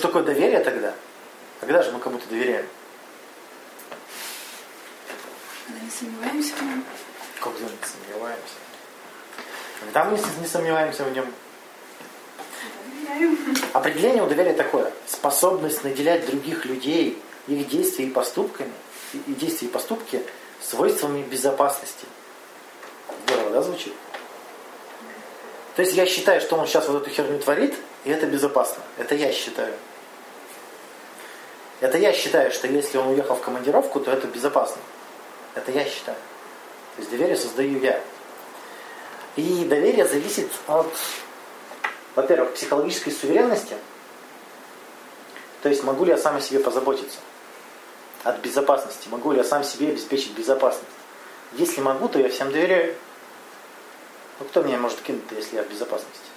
что такое доверие тогда? Когда же мы кому-то доверяем? Когда не сомневаемся в нем. Когда не сомневаемся. Когда мы не сомневаемся в нем. Определение у доверия такое. Способность наделять других людей, их действия и поступками, и действия и поступки свойствами безопасности. Здорово, да, звучит? То есть я считаю, что он сейчас вот эту херню творит, и это безопасно. Это я считаю. Это я считаю, что если он уехал в командировку, то это безопасно. Это я считаю. То есть доверие создаю я. И доверие зависит от, во-первых, психологической суверенности. То есть могу ли я сам о себе позаботиться. От безопасности. Могу ли я сам себе обеспечить безопасность. Если могу, то я всем доверяю. Ну кто меня может кинуть, если я в безопасности?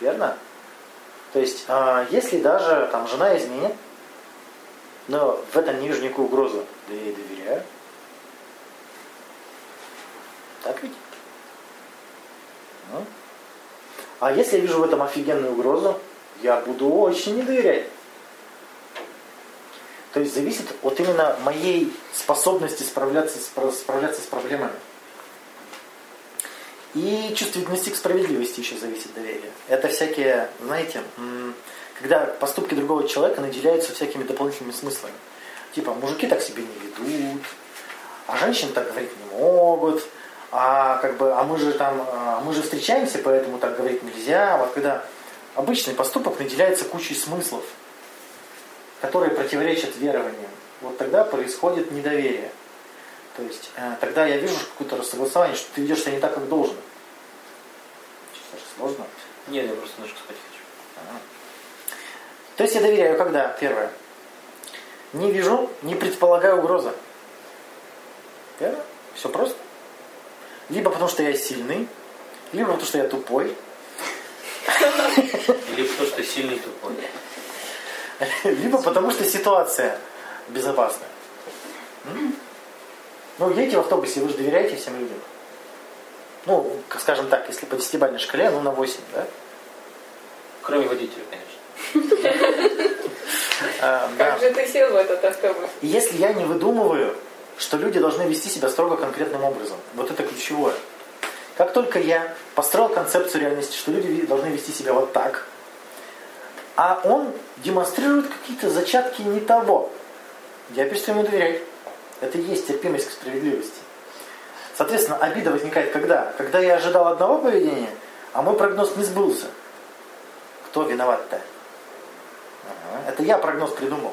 Верно? То есть, а, если даже там жена изменит, но в этом не вижу никакую угрозу, да я ей доверяю. Так ведь? Ну. А если я вижу в этом офигенную угрозу, я буду очень не доверять. То есть зависит от именно моей способности справляться, с- справляться с проблемами. И чувствительности к справедливости еще зависит доверие. Это всякие, знаете, когда поступки другого человека наделяются всякими дополнительными смыслами. Типа, мужики так себя не ведут, а женщины так говорить не могут, а как бы, а мы же там, а мы же встречаемся, поэтому так говорить нельзя. Вот когда обычный поступок наделяется кучей смыслов, которые противоречат верованиям, вот тогда происходит недоверие. То есть э, тогда я вижу какое-то рассогласование, что ты ведешь себя не так, как должен. Даже сложно. Нет, я просто немножко спать хочу. Ага. То есть я доверяю, когда? Первое. Не вижу, не предполагаю угрозы. Верно? Все просто. Либо потому, что я сильный, либо потому, что я тупой, Или потому что сильный тупой. либо потому, что ситуация безопасная. Ну, едете в автобусе, вы же доверяете всем людям. Ну, скажем так, если по десятибалльной шкале, ну на 8, да? Кроме водителя, конечно. А, да. Как же ты сел в этот автобус? И если я не выдумываю, что люди должны вести себя строго конкретным образом, вот это ключевое. Как только я построил концепцию реальности, что люди должны вести себя вот так, а он демонстрирует какие-то зачатки не того, я перестаю ему доверять. Это и есть терпимость к справедливости. Соответственно, обида возникает когда? Когда я ожидал одного поведения, а мой прогноз не сбылся. Кто виноват-то? Это я прогноз придумал.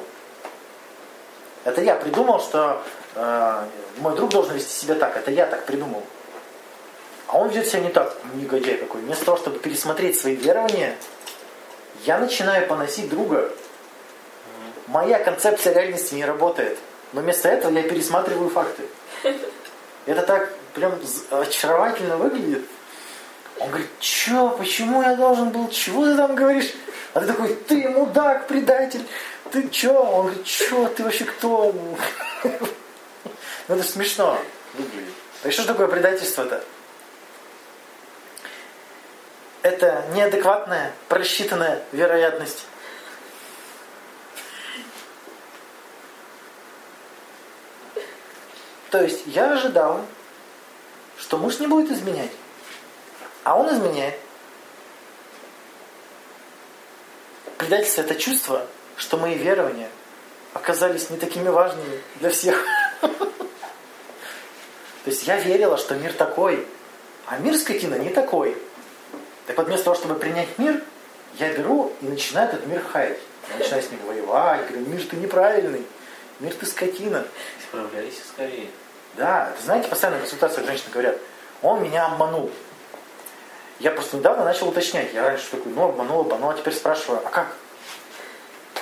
Это я придумал, что э, мой друг должен вести себя так. Это я так придумал. А он ведет себя не так, негодяй какой. Вместо того, чтобы пересмотреть свои верования, я начинаю поносить друга. Моя концепция реальности не работает. Но вместо этого я пересматриваю факты. Это так прям очаровательно выглядит. Он говорит, что, почему я должен был, чего ты там говоришь? А ты такой, ты мудак, предатель, ты чё? Он говорит, чё, ты вообще кто? Ну это смешно выглядит. А что такое предательство-то? Это неадекватная, просчитанная вероятность. То есть я ожидал, что муж не будет изменять. А он изменяет. Предательство – это чувство, что мои верования оказались не такими важными для всех. То есть я верила, что мир такой, а мир скотина не такой. Так вот, вместо того, чтобы принять мир, я беру и начинаю этот мир хаять. Я начинаю с ним воевать, говорю, мир ты неправильный, мир ты скотина. Справлялись скорее. Да, это знаете, постоянно в консультациях женщины говорят, он меня обманул. Я просто недавно начал уточнять. Я раньше такой, ну обманул, обманул, а теперь спрашиваю, а как?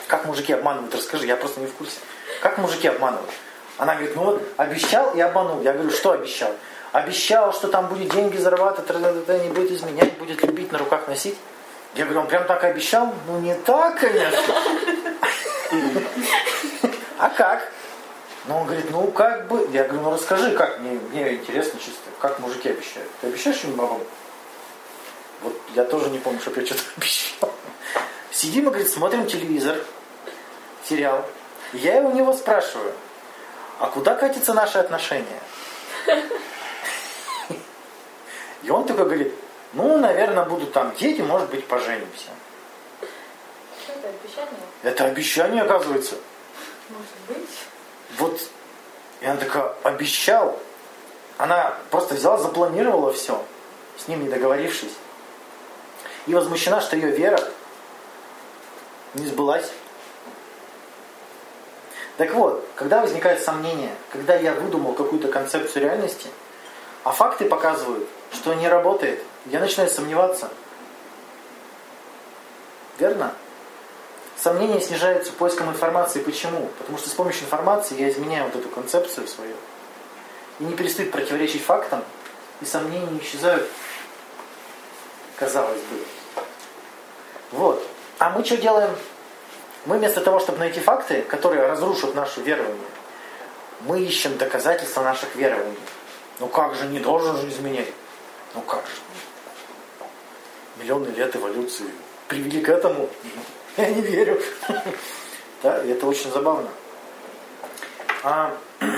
Как мужики обманывают? Расскажи, я просто не в курсе. Как мужики обманывают? Она говорит, ну вот обещал и обманул. Я говорю, что обещал? Обещал, что там будет деньги зарабатывать, не будет изменять, будет любить, на руках носить. Я говорю, он прям так обещал? Ну не так, конечно. А как? Ну, он говорит, ну как бы, я говорю, ну расскажи, как, мне, мне интересно чисто, как мужики обещают. Ты обещаешь что-нибудь бабам? Вот я тоже не помню, чтобы я что-то обещал. Сидим и, говорит, смотрим телевизор, сериал. Я у него спрашиваю, а куда катятся наши отношения? И он такой говорит, ну, наверное, будут там дети, может быть, поженимся. Что это, обещание? Это обещание, оказывается. Может быть. Вот, и она такая, обещал. Она просто взяла, запланировала все, с ним не договорившись. И возмущена, что ее вера не сбылась. Так вот, когда возникает сомнение, когда я выдумал какую-то концепцию реальности, а факты показывают, что не работает, я начинаю сомневаться. Верно? Сомнение снижается поиском информации. Почему? Потому что с помощью информации я изменяю вот эту концепцию свою. И не перестают противоречить фактам, и сомнения исчезают. Казалось бы. Вот. А мы что делаем? Мы вместо того, чтобы найти факты, которые разрушат наше верование, мы ищем доказательства наших верований. Ну как же, не должен же изменять. Ну как же. Миллионы лет эволюции привели к этому. Я не верю. Да, и это очень забавно. А,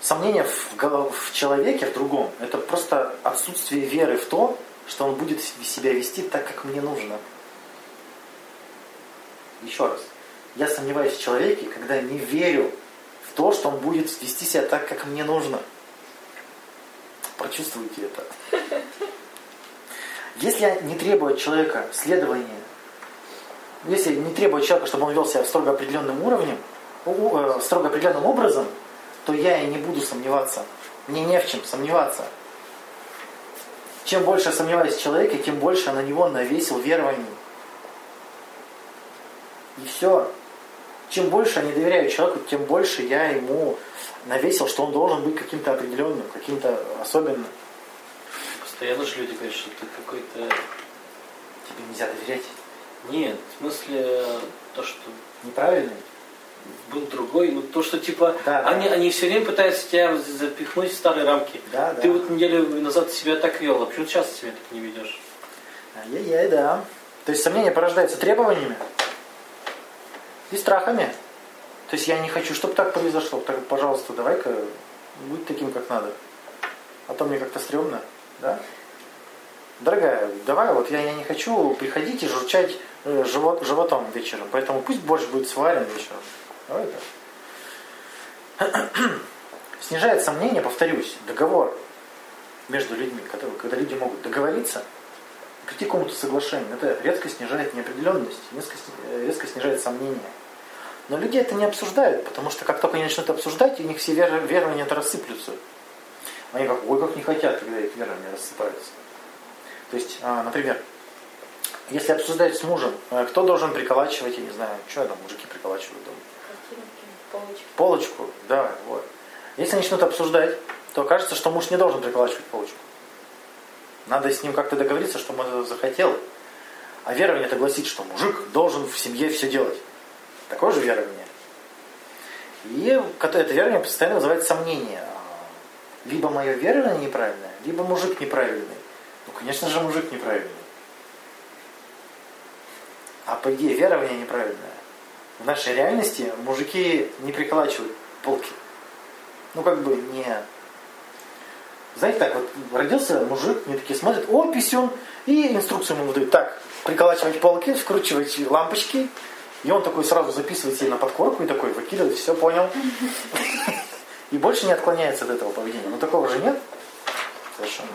сомнение в, в человеке, в другом, это просто отсутствие веры в то, что он будет себя вести так, как мне нужно. Еще раз. Я сомневаюсь в человеке, когда не верю в то, что он будет вести себя так, как мне нужно. Прочувствуйте это. Если не требую от человека следования, если не требую от человека, чтобы он вел себя строго определенным уровнем, э, строго определенным образом, то я и не буду сомневаться. Мне не в чем сомневаться. Чем больше сомневаюсь в человеке, тем больше на него навесил верований. И все. Чем больше я не доверяю человеку, тем больше я ему навесил, что он должен быть каким-то определенным, каким-то особенным. Постоянно же люди говорят, что ты какой-то... Тебе нельзя доверять. Нет, в смысле то, что Неправильный. был другой, ну то, что типа Да, да. они, они все время пытаются тебя запихнуть в старые рамки. Да, Ты да. вот неделю назад себя так вел, а почему сейчас себя так не ведешь? Ай-яй-яй, да. То есть сомнение порождается требованиями и страхами. То есть я не хочу, чтобы так произошло. Так, пожалуйста, давай-ка будь таким, как надо. А то мне как-то стрёмно, да? Дорогая, давай, вот я, я не хочу приходить и журчать э, живот, животом вечером. Поэтому пусть борщ будет сварен вечером. Давай так. Снижает сомнение, повторюсь, договор между людьми, который- когда люди могут договориться, прийти к какому-то соглашению. Это резко снижает неопределенность, резко, э, резко снижает сомнения. Но люди это не обсуждают, потому что как только они начнут обсуждать, у них все вер- верования это рассыплются. Они как, ой, как не хотят, когда их верования рассыпаются. То есть, а, например, если обсуждать с мужем, э, кто должен приколачивать, я не знаю, что там мужики приколачивают дома? Полочки. Полочку, да, вот. Если начнут обсуждать, то окажется, что муж не должен приколачивать полочку. Надо с ним как-то договориться, что он это захотел. А верование это гласит, что мужик должен в семье все делать. Такое же верование. И это верование постоянно вызывает сомнения. Либо мое верование неправильное, либо мужик неправильный. Ну, конечно же, мужик неправильный. А по идее верование неправильное. В нашей реальности мужики не приколачивают полки. Ну, как бы не... Знаете, так вот, родился мужик, мне такие смотрят, о, писюн, и инструкцию ему выдают. Так, приколачивать полки, вкручивать лампочки, и он такой сразу записывает себе на подкорку и такой выкидывает, все понял. И больше не отклоняется от этого поведения. Ну, такого же нет. Совершенно.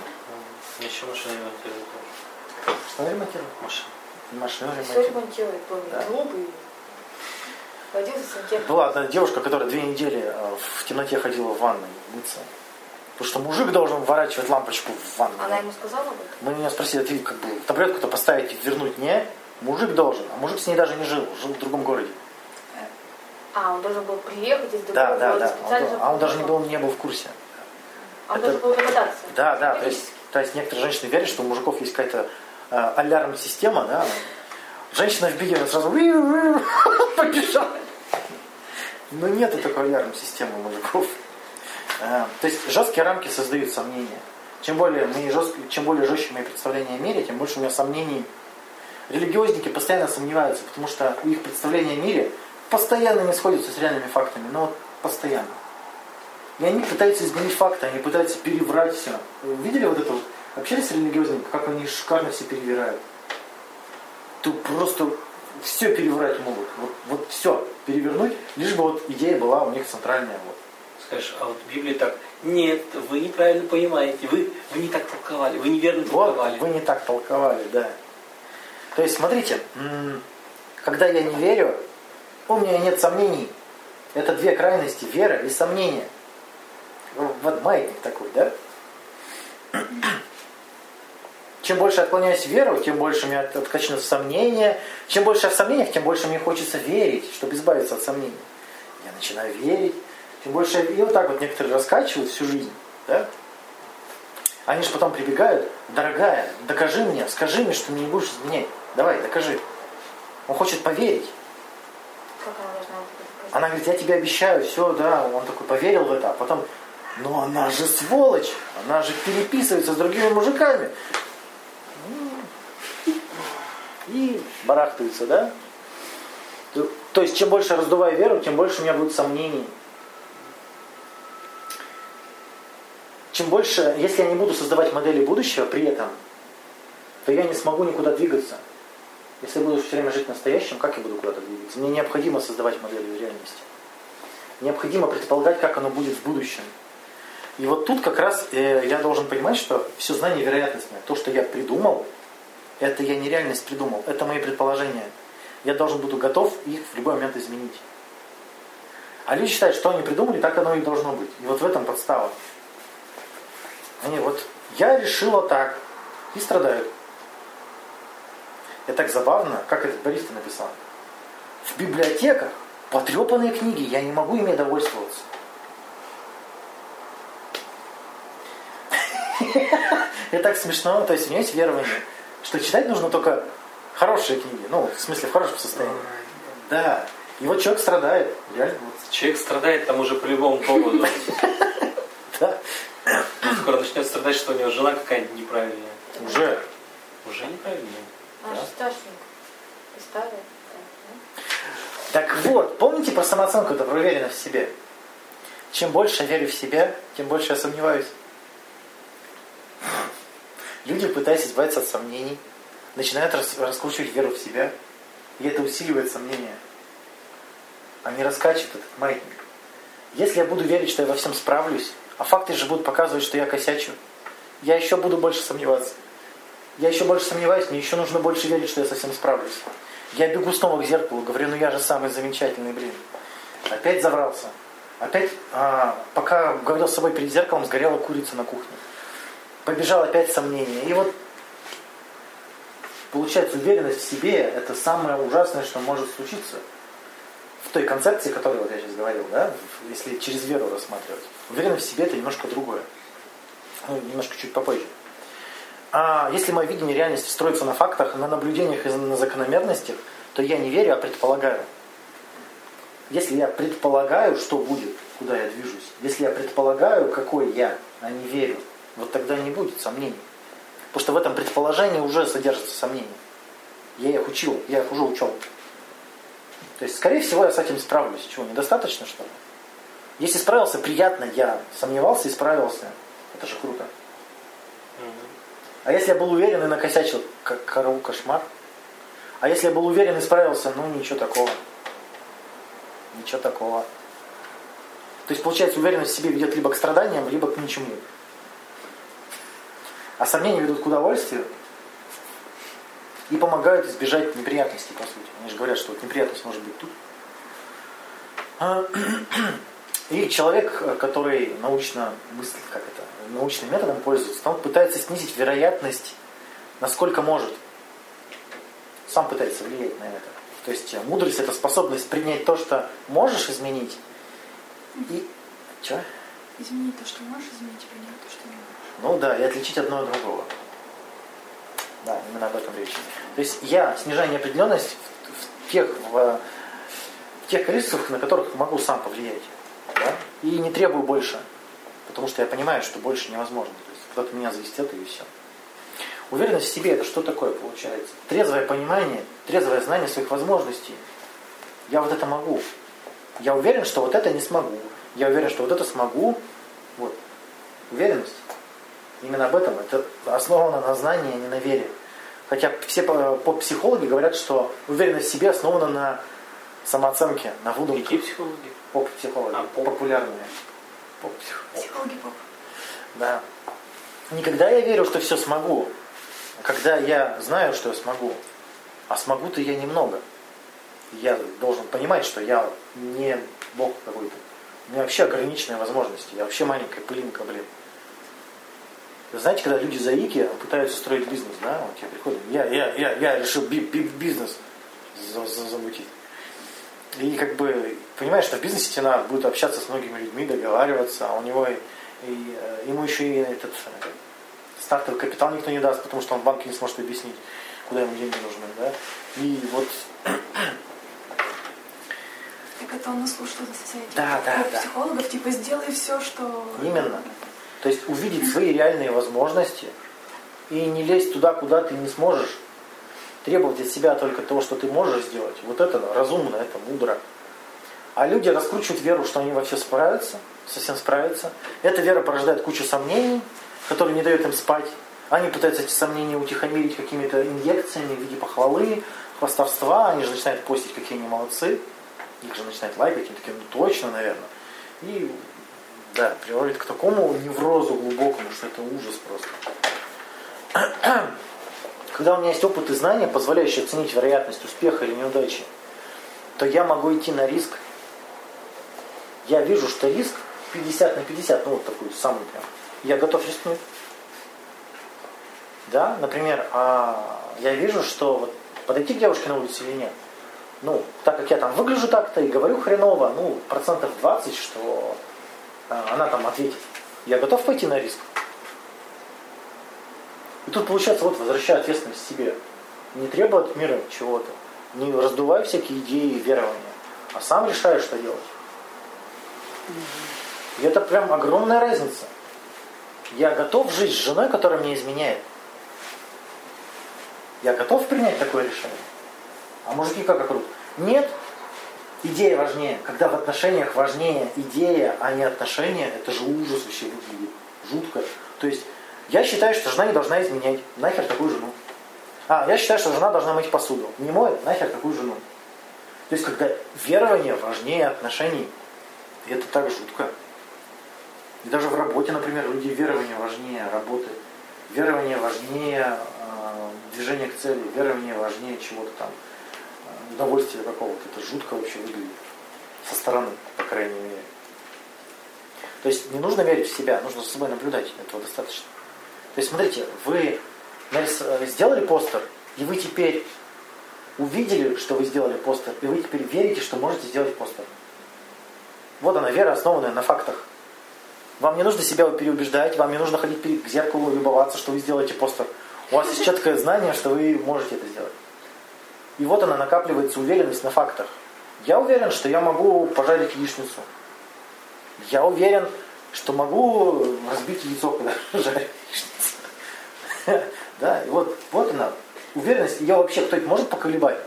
Еще машина ремонтирует. Что ремонтирует? Машина. Машину Все ремонтирует. ремонтирует, был Да. сантехник. Была одна девушка, которая две недели э, в темноте ходила в ванной мыться. Потому что мужик должен ворачивать лампочку в ванной. Она ему сказала об этом? Мы меня спросили, ты как бы таблетку-то поставить и вернуть? Не, мужик должен. А мужик с ней даже не жил, жил в другом городе. А, он должен был приехать из другого Да, да, города да. Он, специально, был- а он даже не был, не был в курсе. А он это- должен был догадаться. Да, да. То есть, то есть некоторые женщины верят, что у мужиков есть какая-то э, алярм-система, да. Женщина в беге она сразу побежала. Но нету такой алярм-системы у мужиков. Э, То есть жесткие рамки создают сомнения. Чем более, мы жестко, чем более жестче мои представления о мире, тем больше у меня сомнений религиозники постоянно сомневаются, потому что у их представления о мире постоянно не сходятся с реальными фактами. Но вот постоянно. И они пытаются изменить факты, они пытаются переврать все. Видели вот это вот? Общались с религиозниками, как они шикарно все перевирают? Тут просто все переврать могут. Вот, вот все перевернуть, лишь бы вот идея была у них центральная. Вот. Скажешь, а вот в Библии так, нет, вы неправильно понимаете, вы, вы не так толковали, вы неверно Вот, толковали. вы не так толковали, да. То есть, смотрите, когда я не верю, у меня нет сомнений. Это две крайности, вера и сомнение. Вот маятник такой, да? Чем больше отклоняюсь в веру, тем больше у меня от- откачано сомнения. Чем больше я в сомнениях, тем больше мне хочется верить, чтобы избавиться от сомнений. Я начинаю верить. Тем больше. И вот так вот некоторые раскачивают всю жизнь. Да? Они же потом прибегают, дорогая, докажи мне, скажи мне, что ты мне не будешь изменять. Давай, докажи. Он хочет поверить. Она говорит, я тебе обещаю, все, да. Он такой поверил в это, а потом, ну она же сволочь, она же переписывается с другими мужиками. И барахтаются, да? То, есть, чем больше раздуваю веру, тем больше у меня будет сомнений. Чем больше, если я не буду создавать модели будущего при этом, то я не смогу никуда двигаться. Если я буду все время жить в настоящем, как я буду куда-то двигаться? Мне необходимо создавать модели реальности. Необходимо предполагать, как оно будет в будущем. И вот тут как раз э, я должен понимать, что все знание вероятностное. То, что я придумал, это я не реальность придумал, это мои предположения. Я должен буду готов их в любой момент изменить. А люди считают, что они придумали, так оно и должно быть. И вот в этом подстава. Они вот, я решила так, и страдают. Это так забавно, как этот Борис написал. В библиотеках потрепанные книги, я не могу ими довольствоваться. Это так смешно, то есть у меня есть верование, что читать нужно только хорошие книги, ну, в смысле, в хорошем состоянии. Да. И вот человек страдает, реально. Человек страдает там уже по любому поводу. Да. Скоро начнет страдать, что у него жена какая-нибудь неправильная. Уже. Уже неправильная. Да. Так вот, помните про самооценку, это про уверенность в себе. Чем больше я верю в себя, тем больше я сомневаюсь. Люди, пытаясь избавиться от сомнений, начинают рас- раскручивать веру в себя, и это усиливает сомнения. Они раскачивают этот маятник. Если я буду верить, что я во всем справлюсь, а факты же будут показывать, что я косячу, я еще буду больше сомневаться. Я еще больше сомневаюсь, мне еще нужно больше верить, что я совсем справлюсь. Я бегу снова к зеркалу, говорю, ну я же самый замечательный, блин. Опять заврался. Опять, а, пока говорил с собой перед зеркалом, сгорела курица на кухне. Побежал опять сомнение. И вот получается уверенность в себе это самое ужасное, что может случиться в той концепции, которую вот я сейчас говорил, да, если через веру рассматривать. Уверенность в себе это немножко другое. Ну, немножко чуть попозже. А если мое видение реальности строится на фактах, на наблюдениях и на закономерностях, то я не верю, а предполагаю. Если я предполагаю, что будет, куда я движусь, если я предполагаю, какой я, а не верю, вот тогда не будет сомнений. Потому что в этом предположении уже содержатся сомнения. Я их учил, я их уже учел. То есть, скорее всего, я с этим справлюсь. Чего, недостаточно, что ли? Если справился, приятно, я сомневался и справился. Это же круто. А если я был уверен и накосячил, как корову кошмар? А если я был уверен и справился, ну ничего такого. Ничего такого. То есть, получается, уверенность в себе ведет либо к страданиям, либо к ничему. А сомнения ведут к удовольствию и помогают избежать неприятностей, по сути. Они же говорят, что вот неприятность может быть тут. А, И человек, который научно мыслит, как это, научным методом пользуется, он пытается снизить вероятность, насколько может. Сам пытается влиять на это. То есть э, мудрость это способность принять то, что можешь изменить. И. Че? Изменить то, что можешь изменить, и принять то, что не можешь. Ну да, и отличить одно от другого. Да, именно об этом речь. То есть я снижаю неопределенность в, в тех, в, в тех количествах, на которых могу сам повлиять. Да? И не требую больше. Потому что я понимаю, что больше невозможно. То есть кто-то меня завестит и все. Уверенность в себе это что такое получается? Трезвое понимание, трезвое знание своих возможностей. Я вот это могу. Я уверен, что вот это не смогу. Я уверен, что вот это смогу. Вот. Уверенность. Именно об этом. Это основано на знании, а не на вере. Хотя все поп-психологи говорят, что уверенность в себе основана на самооценке, на выдумке. Какие психологи? Поп-психологи. А, поп. Популярные. Поп-психологи. Психологи поп. Да. Никогда я верю, что все смогу. Когда я знаю, что я смогу. А смогу-то я немного. Я должен понимать, что я не бог какой-то. У меня вообще ограниченные возможности. Я вообще маленькая пылинка, блин. Вы знаете, когда люди заики пытаются строить бизнес, да, вот тебе приходят, я, я, я, я решил би, би, бизнес за, за, замутить. И как бы понимаешь, что в бизнесе тебе надо будет общаться с многими людьми, договариваться, а у него и, и, э, ему еще и этот э, стартовый капитал никто не даст, потому что он в банке не сможет объяснить, куда ему деньги нужны. Да? И вот Так это он наслушал за этих Да, да, да. психологов, типа сделай все, что... Именно. То есть увидеть свои реальные возможности и не лезть туда, куда ты не сможешь. Требовать от себя только того, что ты можешь сделать. Вот это разумно, это мудро. А люди раскручивают веру, что они во все справятся, совсем справятся. Эта вера порождает кучу сомнений, которые не дают им спать. Они пытаются эти сомнения утихомирить какими-то инъекциями в виде похвалы, хвастовства. Они же начинают постить, какие они молодцы. Их же начинают лайкать, они такие, ну точно, наверное. И да, приводит к такому неврозу глубокому, что это ужас просто. Когда у меня есть опыт и знания, позволяющие оценить вероятность успеха или неудачи, то я могу идти на риск. Я вижу, что риск 50 на 50, ну вот такой самый прям. Я готов рискнуть. Да, например, а я вижу, что вот подойти к девушке на улице или нет. Ну, так как я там выгляжу так-то и говорю хреново, ну, процентов 20, что а, она там ответит, я готов пойти на риск. И тут получается, вот возвращаю ответственность себе. Не требуй от мира чего-то. Не раздувай всякие идеи и верования. А сам решаю, что делать. И это прям огромная разница. Я готов жить с женой, которая мне изменяет. Я готов принять такое решение. А мужики как округ? Нет, идея важнее. Когда в отношениях важнее идея, а не отношения, это же ужас вообще выглядит. Жутко. То есть я считаю, что жена не должна изменять. Нахер такую жену. А, я считаю, что жена должна мыть посуду. Не моет, нахер такую жену. То есть, когда верование важнее отношений, это так жутко. И даже в работе, например, люди верование важнее работы. Верование важнее э, движения к цели, верование важнее чего-то там удовольствия какого-то. Это жутко вообще выглядит. Со стороны, по крайней мере. То есть не нужно верить в себя, нужно за собой наблюдать. Этого достаточно. То есть смотрите, вы сделали постер, и вы теперь увидели, что вы сделали постер, и вы теперь верите, что можете сделать постер. Вот она, вера, основанная на фактах. Вам не нужно себя переубеждать, вам не нужно ходить к зеркалу и любоваться, что вы сделаете постер. У вас есть четкое знание, что вы можете это сделать. И вот она накапливается уверенность на фактах. Я уверен, что я могу пожарить яичницу. Я уверен, что могу разбить яйцо, когда жарю. Да, и вот, вот она, уверенность. Я вообще, кто-то может поколебать?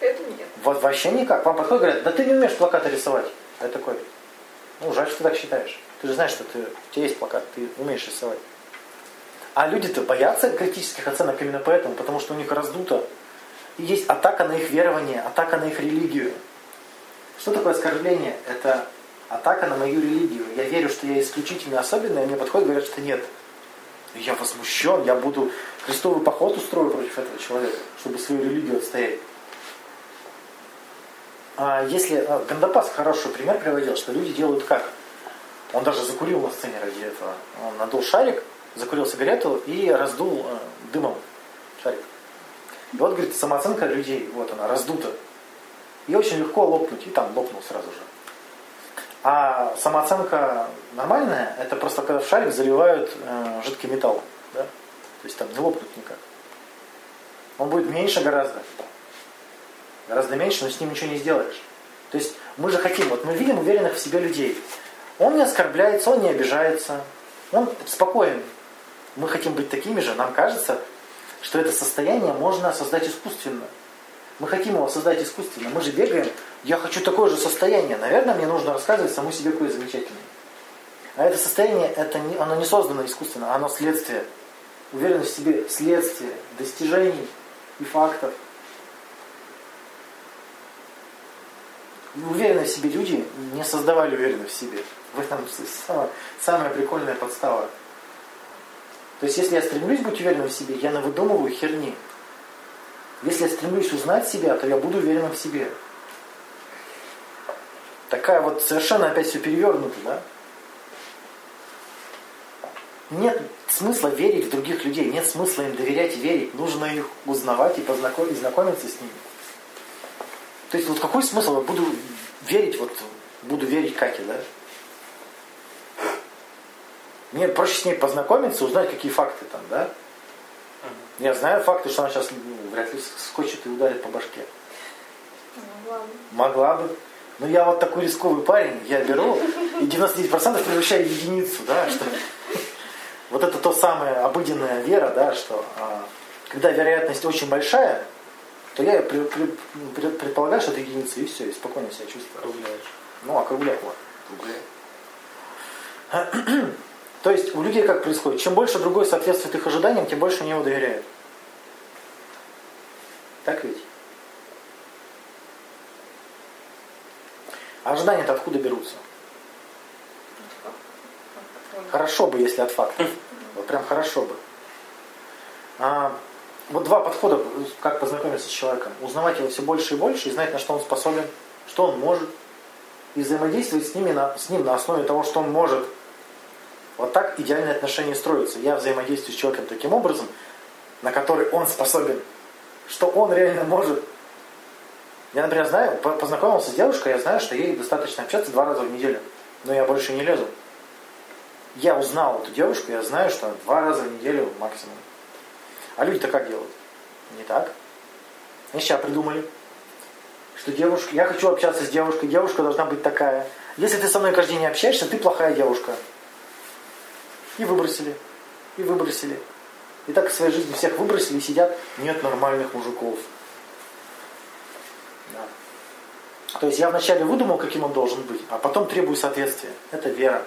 Это нет. Вот вообще никак. Вам подходят говорят, да ты не умеешь плакаты рисовать. Я такой, ну жаль, что ты так считаешь. Ты же знаешь, что ты, у тебя есть плакат, ты умеешь рисовать. А люди-то боятся критических оценок именно поэтому, потому что у них раздуто и есть атака на их верование, атака на их религию. Что такое оскорбление? Это атака на мою религию. Я верю, что я исключительно особенный, а мне подходят и говорят, что нет. Я возмущен, я буду крестовый поход устрою против этого человека, чтобы свою религию отстоять. А если а, Гандапас хороший пример приводил, что люди делают как? Он даже закурил на сцене ради этого. Он надул шарик, закурил сигарету и раздул э, дымом шарик. И вот, говорит, самооценка людей, вот она, раздута. И очень легко лопнуть, и там лопнул сразу же. А самооценка нормальная, это просто когда в шарик заливают э, жидкий металл. Да? То есть там не лопнуть никак. Он будет меньше гораздо. Гораздо меньше, но с ним ничего не сделаешь. То есть мы же хотим, вот мы видим уверенных в себе людей. Он не оскорбляется, он не обижается, он спокоен. мы хотим быть такими же, нам кажется, что это состояние можно создать искусственно. Мы хотим его создать искусственно. Мы же бегаем, я хочу такое же состояние. Наверное, мне нужно рассказывать саму себе, какое замечательное. А это состояние, это не, оно не создано искусственно, оно следствие. Уверенность в себе следствие достижений и фактов. Уверенные в себе люди не создавали уверенность в себе. В этом самая, самая прикольная подстава. То есть, если я стремлюсь быть уверенным в себе, я навыдумываю херни. Если я стремлюсь узнать себя, то я буду уверенным в себе. Такая вот совершенно опять все перевернуто, да? Нет смысла верить в других людей, нет смысла им доверять и верить. Нужно их узнавать и познакомить, знакомиться с ними. То есть вот какой смысл? Я буду верить, вот буду верить Кате, да? Мне проще с ней познакомиться, узнать, какие факты там, да? Я знаю факты, что она сейчас ну, вряд ли скочит и ударит по башке. Могла бы. Могла бы. Но я вот такой рисковый парень, я беру и 99% превращаю в единицу, да, что вот это то самое обыденная вера, да, что а, когда вероятность очень большая, то я при, при, при, предполагаю, что это единица, и все, и спокойно себя чувствую. Округляешь. Ну, округляй, вот, округляй. То есть у людей как происходит? Чем больше другой соответствует их ожиданиям, тем больше они его доверяют. Так ведь? Ожидания-то откуда берутся? Хорошо бы, если от факта. Вот прям хорошо бы. А, вот два подхода, как познакомиться с человеком. Узнавать его все больше и больше и знать, на что он способен, что он может. И взаимодействовать с, ними на, с ним на основе того, что он может. Вот так идеальные отношения строятся. Я взаимодействую с человеком таким образом, на который он способен. Что он реально может. Я, например, знаю, познакомился с девушкой, я знаю, что ей достаточно общаться два раза в неделю. Но я больше не лезу я узнал эту девушку, я знаю, что два раза в неделю максимум. А люди-то как делают? Не так. Они сейчас придумали, что девушка, я хочу общаться с девушкой, девушка должна быть такая. Если ты со мной каждый день не общаешься, ты плохая девушка. И выбросили. И выбросили. И так в своей жизни всех выбросили и сидят, нет нормальных мужиков. Да. То есть я вначале выдумал, каким он должен быть, а потом требую соответствия. Это вера.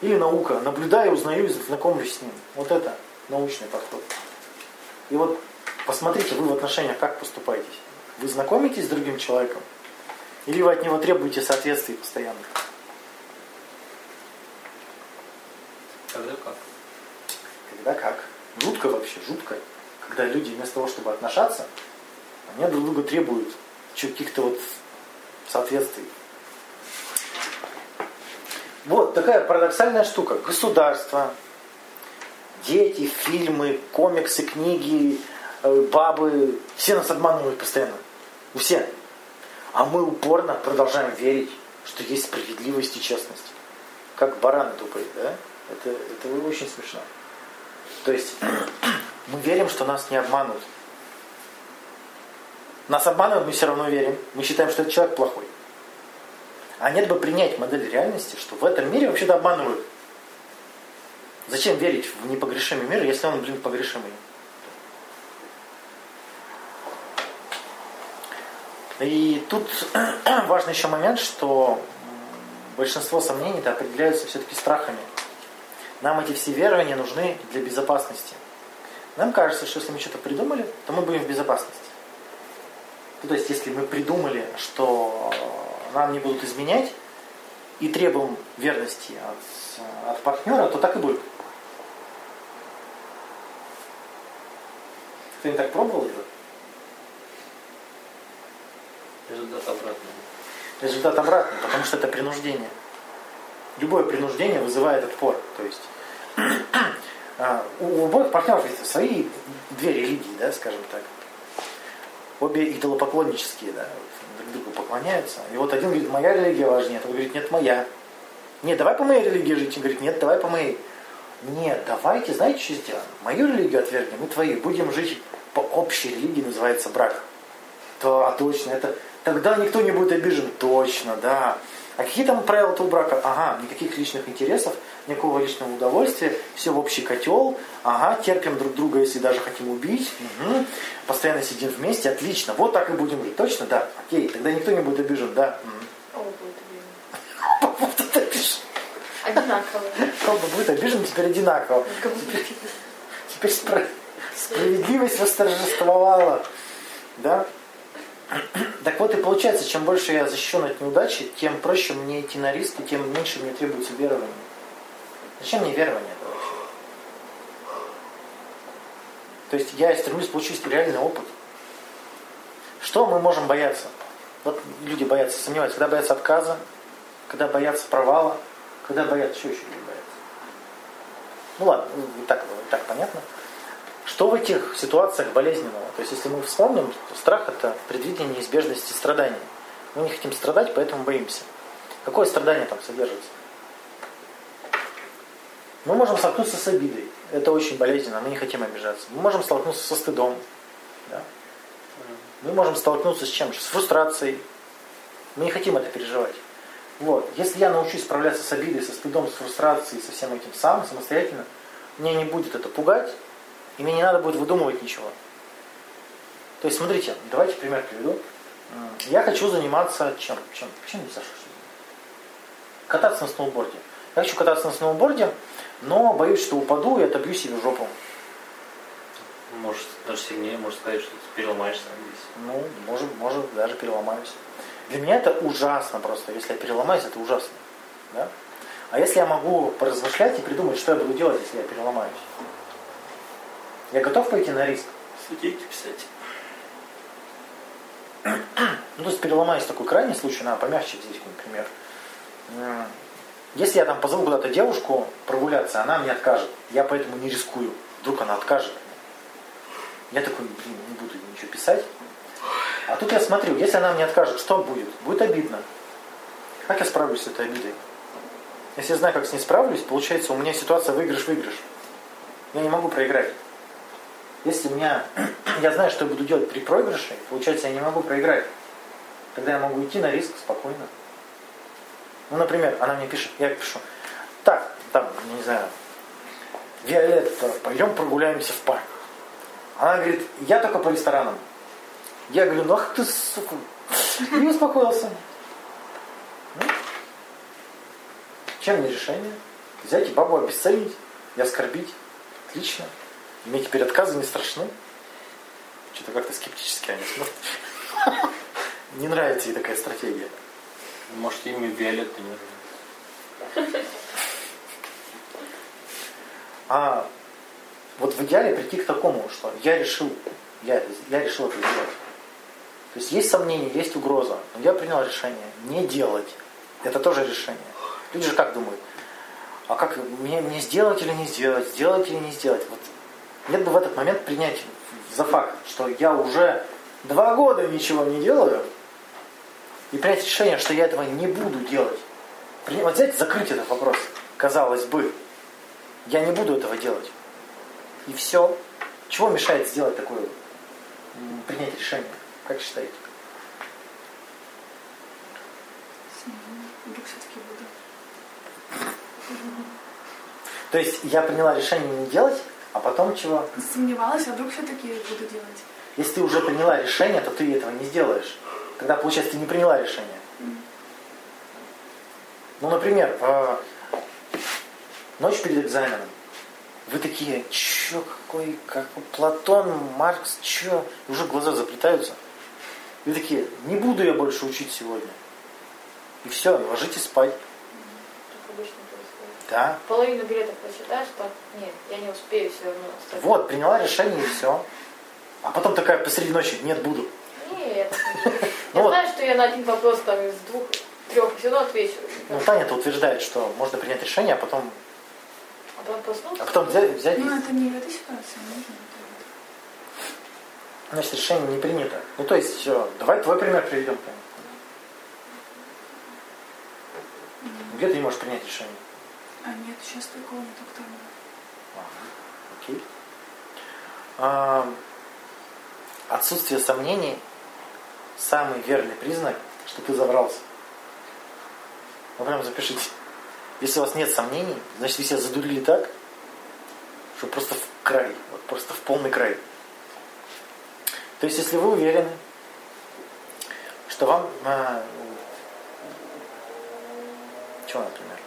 Или наука. Наблюдаю, узнаю, знакомлюсь с ним. Вот это научный подход. И вот посмотрите, вы в отношениях как поступаете. Вы знакомитесь с другим человеком? Или вы от него требуете соответствий постоянно? Когда как? Когда как? Жутко вообще, жутко. Когда люди вместо того, чтобы отношаться, они друг друга требуют каких-то вот соответствий. Вот такая парадоксальная штука. Государство, дети, фильмы, комиксы, книги, э, бабы, все нас обманывают постоянно. Все. А мы упорно продолжаем верить, что есть справедливость и честность. Как бараны тупые, да? Это, это очень смешно. То есть мы верим, что нас не обманут. Нас обманывают, мы все равно верим. Мы считаем, что этот человек плохой. А нет бы принять модель реальности, что в этом мире вообще-то обманывают. Зачем верить в непогрешимый мир, если он, блин, погрешимый? И тут важный еще момент, что большинство сомнений-то определяются все-таки страхами. Нам эти все верования нужны для безопасности. Нам кажется, что если мы что-то придумали, то мы будем в безопасности. Ну, то есть, если мы придумали, что нам не будут изменять и требуем верности от, от партнера, то так и будет. Ты не так пробовал это? Результат обратный. Результат обратный, потому что это принуждение. Любое принуждение вызывает отпор. То есть а, у обоих партнеров есть свои две религии, да, скажем так. Обе идолопоклоннические, да друг другу поклоняются. И вот один говорит, моя религия важнее, другой говорит, нет, моя. Нет, давай по моей религии жить. Он говорит, нет, давай по моей. Нет, давайте, знаете, что сделаем? Мою религию отвергнем, и твою. Будем жить по общей религии, называется брак. То, а точно, это тогда никто не будет обижен. Точно, да. А какие там правила этого брака? Ага, никаких личных интересов, никакого личного удовольствия, все в общий котел, ага, терпим друг друга, если даже хотим убить, угу. постоянно сидим вместе, отлично, вот так и будем жить, точно, да, окей, тогда никто не будет обижен, да. Оба будут обижены. Одинаковые. Оба будет обижен теперь одинаково. Теперь спра- справедливость восторжествовала. Да? Так вот и получается, чем больше я защищен от неудачи, тем проще мне идти на риск, и тем меньше мне требуется верование. Зачем мне верование? То есть я стремлюсь получить реальный опыт. Что мы можем бояться? Вот люди боятся, сомневаются, когда боятся отказа, когда боятся провала, когда боятся, что еще люди боятся? Ну ладно, и так, и так понятно. Что в этих ситуациях болезненного? То есть, если мы вспомним, страх – это предвидение неизбежности страданий. Мы не хотим страдать, поэтому боимся. Какое страдание там содержится? Мы можем столкнуться с обидой. Это очень болезненно, мы не хотим обижаться. Мы можем столкнуться со стыдом. Да? Мы можем столкнуться с чем? С фрустрацией. Мы не хотим это переживать. Вот. Если я научусь справляться с обидой, со стыдом, с фрустрацией, со всем этим сам, самостоятельно, меня не будет это пугать, и мне не надо будет выдумывать ничего. То есть, смотрите, давайте пример приведу. Я хочу заниматься чем? Чем? Чем не Саша? Кататься на сноуборде. Я хочу кататься на сноуборде, но боюсь, что упаду и отобью себе жопу. Может, даже сильнее, может сказать, что ты переломаешься здесь. Ну, может, может, даже переломаюсь. Для меня это ужасно просто. Если я переломаюсь, это ужасно. Да? А если я могу поразмышлять и придумать, что я буду делать, если я переломаюсь? Я готов пойти на риск? Статейки писать. Ну, то есть переломаюсь такой крайний случай, надо помягче взять, например. Если я там позову куда-то девушку прогуляться, она мне откажет. Я поэтому не рискую. Вдруг она откажет. Я такой, блин, не буду ничего писать. А тут я смотрю, если она мне откажет, что будет? Будет обидно. Как я справлюсь с этой обидой? Если я знаю, как с ней справлюсь, получается, у меня ситуация выигрыш-выигрыш. Я не могу проиграть. Если у меня, я знаю, что я буду делать при проигрыше, получается, я не могу проиграть. Тогда я могу идти на риск спокойно. Ну, например, она мне пишет, я пишу, так, там, не знаю, Виолетта, пойдем прогуляемся в парк. Она говорит, я только по ресторанам. Я говорю, ну ах ты, сука. И успокоился. Ну, Чем не решение? Взять и бабу обесценить и оскорбить. Отлично. Мне теперь отказы не страшны. Что-то как-то скептически они смотрят. Не нравится ей такая стратегия. Может, имя Виолетта не нужно. А вот в идеале прийти к такому, что я решил, я, я решил это сделать. То есть есть сомнения, есть угроза, но я принял решение не делать. Это тоже решение. Люди же как думают, а как мне, мне сделать или не сделать, сделать или не сделать? Вот нет бы в этот момент принять за факт, что я уже два года ничего не делаю, и принять решение, что я этого не буду делать. Вот взять, закрыть этот вопрос, казалось бы. Я не буду этого делать. И все. Чего мешает сделать такое, принять решение? Как считаете? Вдруг все-таки буду. То есть я приняла решение не делать, а потом чего? Сомневалась, а вдруг все-таки буду делать. Если ты уже приняла решение, то ты этого не сделаешь. Тогда, получается, ты не приняла решение. Ну, например, э, ночь перед экзаменом. Вы такие, чё, какой, как Платон, Маркс, чё? И уже глаза заплетаются. Вы такие, не буду я больше учить сегодня. И все, ложитесь спать. Да. Половину билетов прочитаешь, что нет, я не успею все равно. остальное. Вот, приняла решение и все. А потом такая посреди ночи, нет, буду. Нет. Ну Я вот. знаю, что я на один вопрос там из двух, трех все равно отвечу. Ну, Таня-то утверждает, что можно принять решение, а потом, А потом проснуться. а потом взять, взять Ну, это не в этой ситуации нужно. это Значит, решение не принято. Ну, то есть, все, давай твой пример приведем. Таня. Где ты не можешь принять решение? А нет, сейчас такого не только там. Окей. А, отсутствие сомнений – самый верный признак, что ты забрался. Ну, прям запишите. Если у вас нет сомнений, значит вы себя задурили так, что просто в край, вот просто в полный край. То есть, если вы уверены, что вам... А, что, например?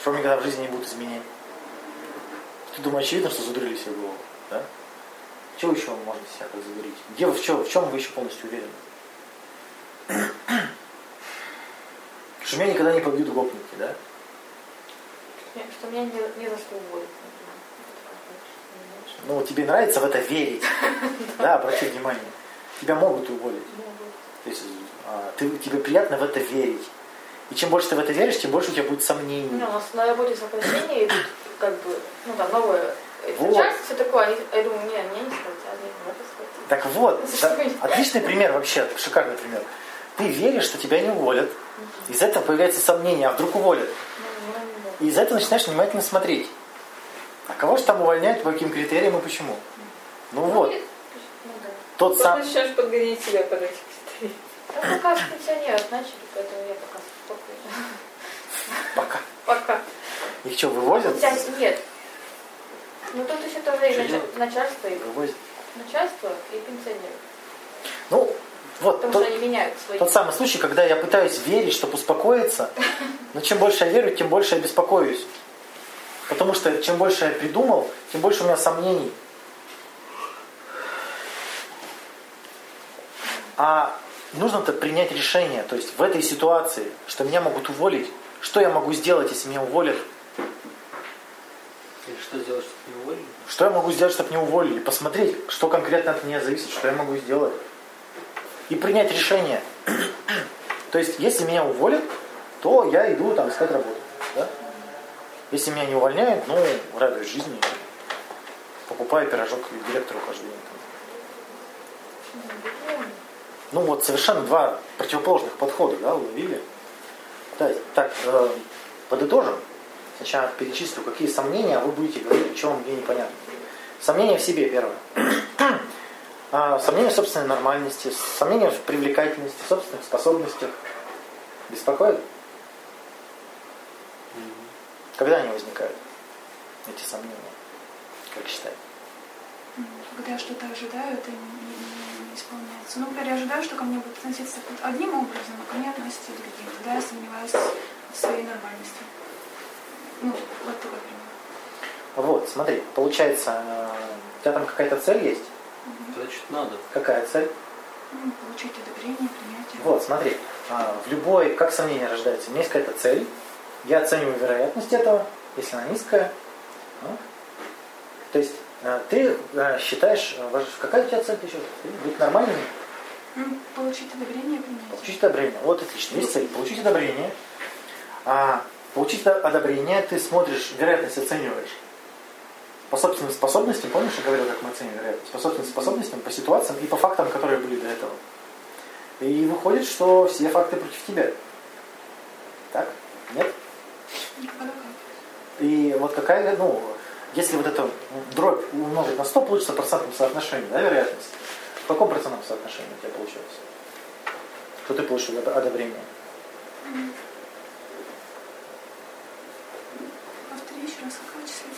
Что вам никогда в жизни не будут изменять? Ты думаешь, очевидно, что задурили себе голову, да? Чего еще вы можете себя так задурить? Где в, чем, в чем вы еще полностью уверены? Что меня никогда не побьют гопники, да? Что меня не, не за что уволят. Ну, тебе нравится в это верить. Да, обрати внимание. Тебя могут уволить. То есть а, ты, тебе приятно в это верить. И чем больше ты в это веришь, тем больше у тебя будет сомнений. Ну, у нас на работе сокращения идут, как бы, ну там новое Вот. начальство, все такое, они, я думаю, не, мне не схватят, не надо схватить. Так вот, да, отличный пример вообще, шикарный пример. Ты веришь, что тебя не уволят. Из этого появляется сомнение, а вдруг уволят. Ну, ну, И из этого начинаешь внимательно смотреть. А кого же там увольняют, по каким критериям и почему? Ну Ну, вот, ну да. тот Вот сам... начнешь подгонять себя под этих критерий. Там пока пенсионеров начали, поэтому я пока спокойно. Пока. Пока. Их что, вывозят? Нет. Ну тут еще тоже и начальство, и Вывозят. начальство, и пенсионеры. Ну, вот, Потому тот, что они меняют свои. тот самый случай, когда я пытаюсь верить, чтобы успокоиться, но чем больше я верю, тем больше я беспокоюсь. Потому что чем больше я придумал, тем больше у меня сомнений. А нужно-то принять решение. То есть в этой ситуации, что меня могут уволить, что я могу сделать, если меня уволят? Или что сделать, чтобы не уволили? Что я могу сделать, чтобы не уволили? Посмотреть, что конкретно от меня зависит, что я могу сделать. И принять решение. То есть, если меня уволят, то я иду там искать работу. Да? Если меня не увольняют, ну, радуюсь жизни. Покупаю пирожок директору каждый день. Ну вот совершенно два противоположных подхода, да, уловили. Да, так, э, подытожим. Сначала перечислю, какие сомнения вы будете говорить, что вам где непонятно. Сомнения в себе первое. А, Сомнения в собственной нормальности, сомнения в привлекательности, в собственных способностях. Беспокоит? Когда они возникают, эти сомнения? Как считаете? Когда я что-то ожидаю, это не, исполняется. Ну, например, я ожидаю, что ко мне будут относиться одним образом, а ко мне относятся другим. Тогда я сомневаюсь в своей нормальности. Ну, вот такой пример. Вот, смотри, получается, э, у тебя там какая-то цель есть? Что-то надо. Какая цель? Ну, получить одобрение, принятие. Вот, смотри, а, в любой, как сомнение рождается, у меня есть какая-то цель, я оцениваю вероятность этого, если она низкая. ну, То есть а, ты а, считаешь, какая у тебя цель еще? Быть нормальным? Ну, получить одобрение, принятие. Получить одобрение. Вот отлично, есть цель. Получить одобрение. А, получить одобрение, ты смотришь, вероятность оцениваешь. По собственным способностям, помнишь, я говорил, как мы оцениваем вероятность? По собственным способностям, по ситуациям и по фактам, которые были до этого. И выходит, что все факты против тебя. Так? Нет? И вот какая, ну, если вот эту дробь умножить на 100, получится процентном соотношении, да, вероятность? В каком процентном соотношении у тебя получилось? Что ты получил одо- одобрение? Повтори еще раз, какое число?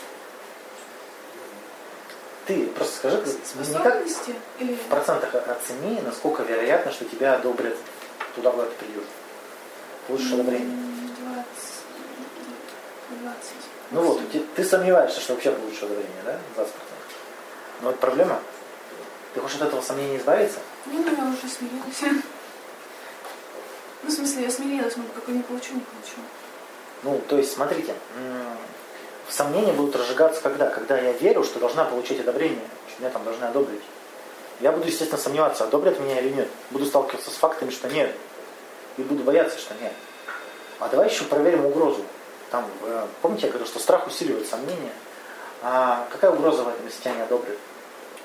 Ты просто скажи, как Способности? Или... в процентах оцени, насколько вероятно, что тебя одобрят туда, куда ты придешь. Получишь одобрение. М, 20. 20. Ну вот, ты, ты сомневаешься, что вообще получишь одобрение, да? 20%. Но это проблема. Ты хочешь от этого сомнения избавиться? Не, ну я уже смирилась. Ну, в смысле, я смирилась, но какой не получу, не получу. Ну, то есть, смотрите, сомнения будут разжигаться когда? Когда я верю, что должна получить одобрение, что меня там должны одобрить. Я буду, естественно, сомневаться, одобрят меня или нет. Буду сталкиваться с фактами, что нет. И буду бояться, что нет. А давай еще проверим угрозу. Там, э, помните, я говорил, что страх усиливает сомнения. А какая угроза в этом, если тебя не одобрят?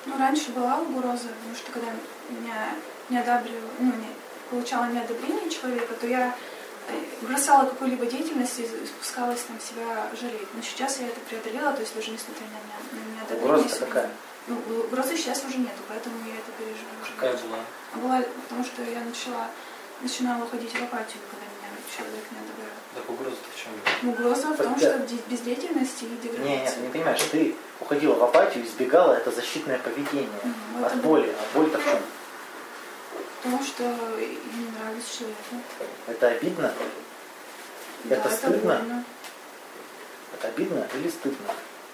Ну, раньше была угроза, потому что когда меня не одобрил, ну, не получала неодобрение человека, то я бросала какую-либо деятельность и спускалась там себя жалеть. Но сейчас я это преодолела, то есть даже несмотря на, меня- на неодобрение... Угроза-то себя- какая? Ну, угрозы сейчас уже нету, поэтому я это переживаю. уже Какая меньше. была? А была, потому что я начала, начинала уходить в апатию, когда меня человек не одобряет. Так угроза в чем? Ну, угроза в том, что де- бездеятельность и Не, нет, деградация. ты не понимаешь, ты уходила в апатию, избегала, это защитное поведение. Мгм, От это боли. А боль-то в чем? Потому что им не нравится человеку. Это обидно? Да, Это стыдно? больно. Это обидно или стыдно?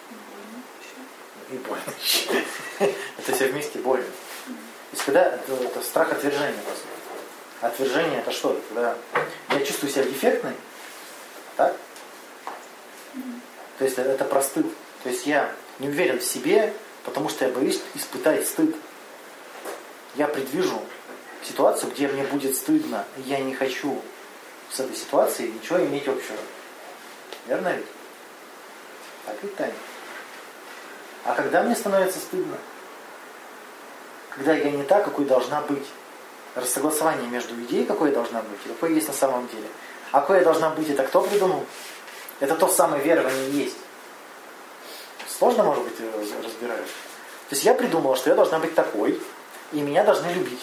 Больно. Всё. И больно. Это все вместе больно. То есть когда это, это страх отвержения, по сути. Отвержение это что? Когда я чувствую себя дефектной, так? То есть это, это про стыд. То есть я не уверен в себе, потому что я боюсь испытать стыд. Я предвижу ситуацию, где мне будет стыдно, я не хочу с этой ситуацией ничего иметь общего. Верно ведь? Так и Таня. А когда мне становится стыдно? Когда я не та, какой должна быть. Рассогласование между идеей, какой я должна быть, и какой есть на самом деле. А какой должна быть, это кто придумал? Это то самое верование есть. Сложно, может быть, э, раз- разбираю. То есть я придумал, что я должна быть такой, и меня должны любить.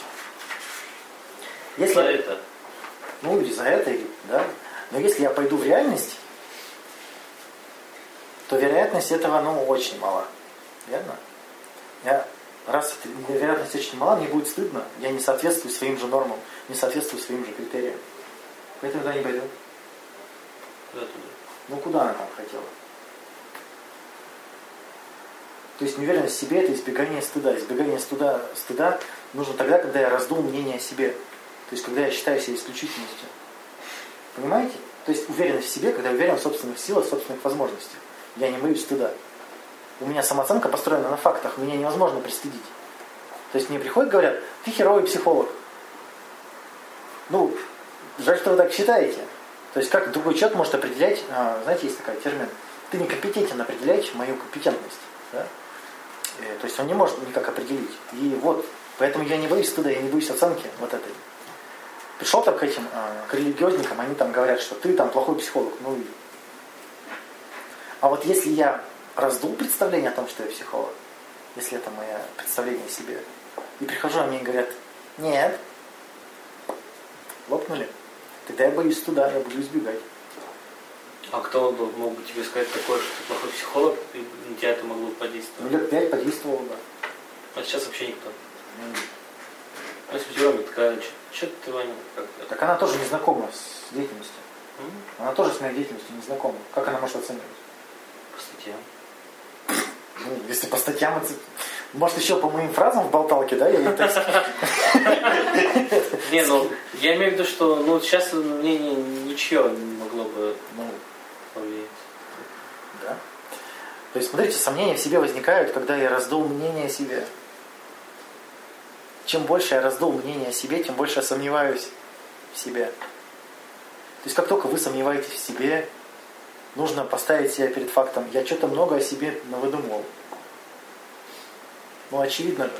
Если, За это. ну, или за это, или, да. Но если я пойду в реальность, то вероятность этого, ну, очень мала. Верно? Я, раз эта вероятность очень мала, мне будет стыдно. Я не соответствую своим же нормам, не соответствую своим же критериям. Поэтому туда не пойду. Куда туда? Ну, куда она там хотела? То есть неуверенность в себе – это избегание стыда. Избегание стыда, стыда нужно тогда, когда я раздул мнение о себе. То есть, когда я считаю себя исключительностью. Понимаете? То есть, уверенность в себе, когда я уверен в собственных силах, в собственных возможностях. Я не боюсь стыда. У меня самооценка построена на фактах, меня невозможно пристыдить. То есть, мне приходят говорят, ты херовый психолог. Ну, жаль, что вы так считаете. То есть, как другой человек может определять, а, знаете, есть такой термин, ты некомпетентен определять мою компетентность. Да? Э, То есть он не может никак определить. И вот, поэтому я не боюсь стыда, я не боюсь оценки вот этой. Пришел там к этим, а, к религиозникам, они там говорят, что ты там плохой психолог. Ну, и- а вот если я раздул представление о том, что я психолог, если это мое представление о себе, и прихожу, а мне говорят, нет, лопнули, тогда я боюсь туда, я буду избегать. А кто мог бы тебе сказать такое, что ты плохой психолог, и на тебя это могло бы Ну, подействовать? лет пять подействовало бы. А сейчас вообще никто. М. А если бы Роме такая, что ты, Ваня, как-то... Так она тоже не знакома с деятельностью. М? Она тоже с моей деятельностью не знакома. Как она может оценивать? По статьям. Ну, если по статьям, может еще по моим фразам в болталке, да? Не, ну, я имею в виду, что ну, сейчас мнение ничего не могло бы Ну, повлиять. да. То есть, смотрите, сомнения в себе возникают, когда я раздул мнение о себе. Чем больше я раздул мнение о себе, тем больше я сомневаюсь в себе. То есть, как только вы сомневаетесь в себе, нужно поставить себя перед фактом, я что-то много о себе навыдумывал. Ну, очевидно же.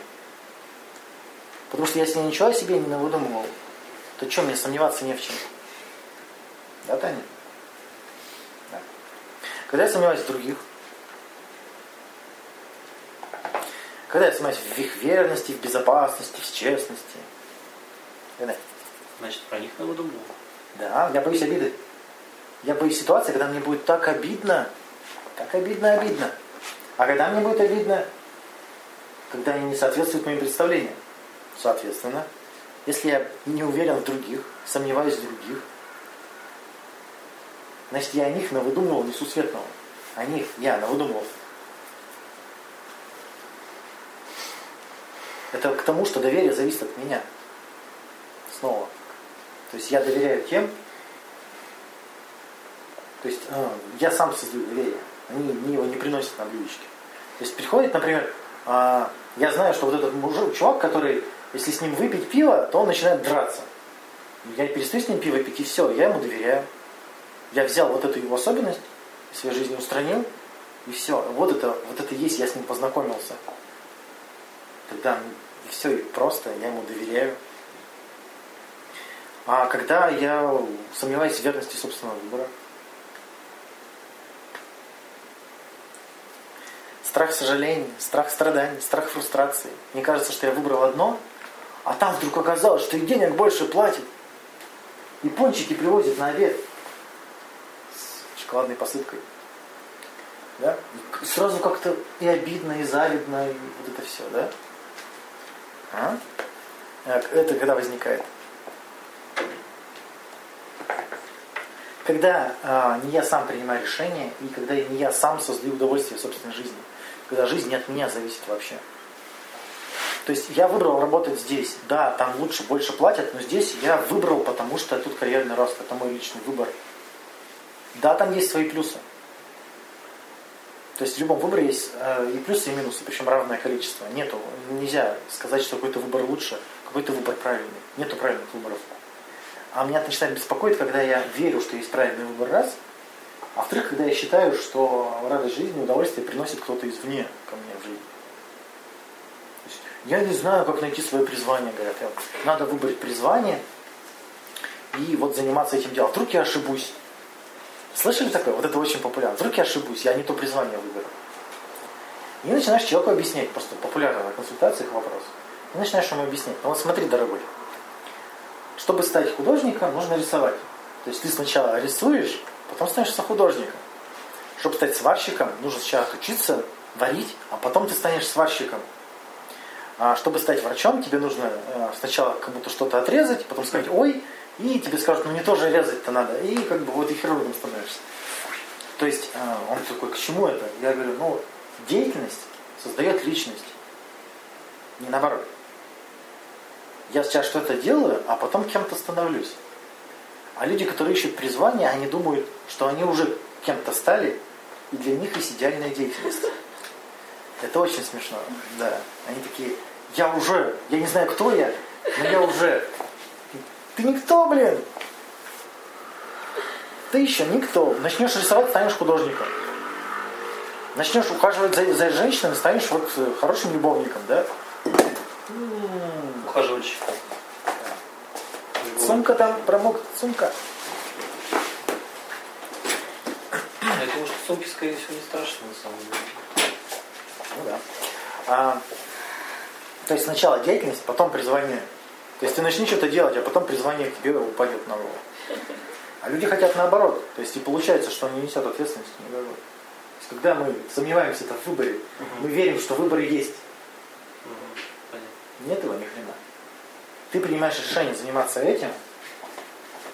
Потому что если я ничего о себе не навыдумывал, то что мне сомневаться не в чем? Да, Таня? Да. Когда я сомневаюсь в других, когда я сомневаюсь в их верности, в безопасности, в честности, когда? Значит, про них надо думать. Да, я боюсь обиды. Я боюсь ситуации, когда мне будет так обидно, так обидно, обидно. А когда мне будет обидно, когда они не соответствуют моим представлениям. Соответственно, если я не уверен в других, сомневаюсь в других, значит, я о них навыдумывал несусветного. О них я навыдумывал. Это к тому, что доверие зависит от меня. Снова. То есть я доверяю тем, то есть э, я сам создаю доверие. Они мне его не приносят на блюдечке. То есть приходит, например, а, я знаю, что вот этот мужик, чувак, который, если с ним выпить пиво, то он начинает драться. Я перестаю с ним пиво пить, и все, я ему доверяю. Я взял вот эту его особенность, из своей жизни устранил, и все. Вот это, вот это есть, я с ним познакомился. Тогда все, просто, я ему доверяю. А когда я сомневаюсь в верности собственного выбора, страх сожаления, страх страданий, страх фрустрации. Мне кажется, что я выбрал одно, а там вдруг оказалось, что и денег больше платит. И пончики привозят на обед с шоколадной посыпкой. Да? И сразу как-то и обидно, и завидно, и вот это все, да? А? Э, Это когда возникает? Когда а, не я сам принимаю решение, и когда не я сам создаю удовольствие в собственной жизни. Когда жизнь не от меня зависит вообще. То есть я выбрал работать здесь. Да, там лучше, больше платят, но здесь я выбрал, потому что тут карьерный рост. Это мой личный выбор. Да, там есть свои плюсы. То есть в любом выборе есть э, и плюсы, и минусы, причем равное количество. Нету, нельзя сказать, что какой-то выбор лучше, какой-то выбор правильный. Нету правильных выборов. А меня начинает беспокоить, когда я верю, что есть правильный выбор раз, а во-вторых, когда я считаю, что радость жизни, удовольствие приносит кто-то извне ко мне в жизнь. Я не знаю, как найти свое призвание, говорят. Надо выбрать призвание и вот заниматься этим делом. Вдруг я ошибусь. Слышали такое? Вот это очень популярно. Вдруг я ошибусь, я не то призвание выберу. И начинаешь человеку объяснять, просто популярно на консультациях вопрос. И начинаешь ему объяснять. Ну вот смотри, дорогой, чтобы стать художником, нужно рисовать. То есть ты сначала рисуешь, потом становишься художником. Чтобы стать сварщиком, нужно сначала учиться варить, а потом ты станешь сварщиком. А чтобы стать врачом, тебе нужно э, сначала кому-то что-то отрезать, потом сказать «ой», и тебе скажут, ну мне тоже резать-то надо. И как бы вот и хирургом становишься. То есть э, он такой, к чему это? Я говорю, ну, деятельность создает личность. Не наоборот. Я сейчас что-то делаю, а потом кем-то становлюсь. А люди, которые ищут призвание, они думают, что они уже кем-то стали, и для них есть идеальная деятельность. Это очень смешно, да. Они такие, я уже, я не знаю, кто я, но я уже. Ты никто, блин! Ты еще никто. Начнешь рисовать, станешь художником. Начнешь ухаживать за, за женщинами, станешь вот э, хорошим любовником, да? Ухаживальщиком. Сумка там, промок, сумка. Я думаю, что сумки, скорее всего, не страшно на самом деле. Ну да. А, то есть сначала деятельность, потом призвание. То есть ты начни что-то делать, а потом призвание к тебе упадет на голову. А люди хотят наоборот. То есть и получается, что они несут ответственность никакой. То есть когда мы сомневаемся в выборе, мы верим, что выбор есть. Понятно. Нет его ни хрена. Ты принимаешь решение заниматься этим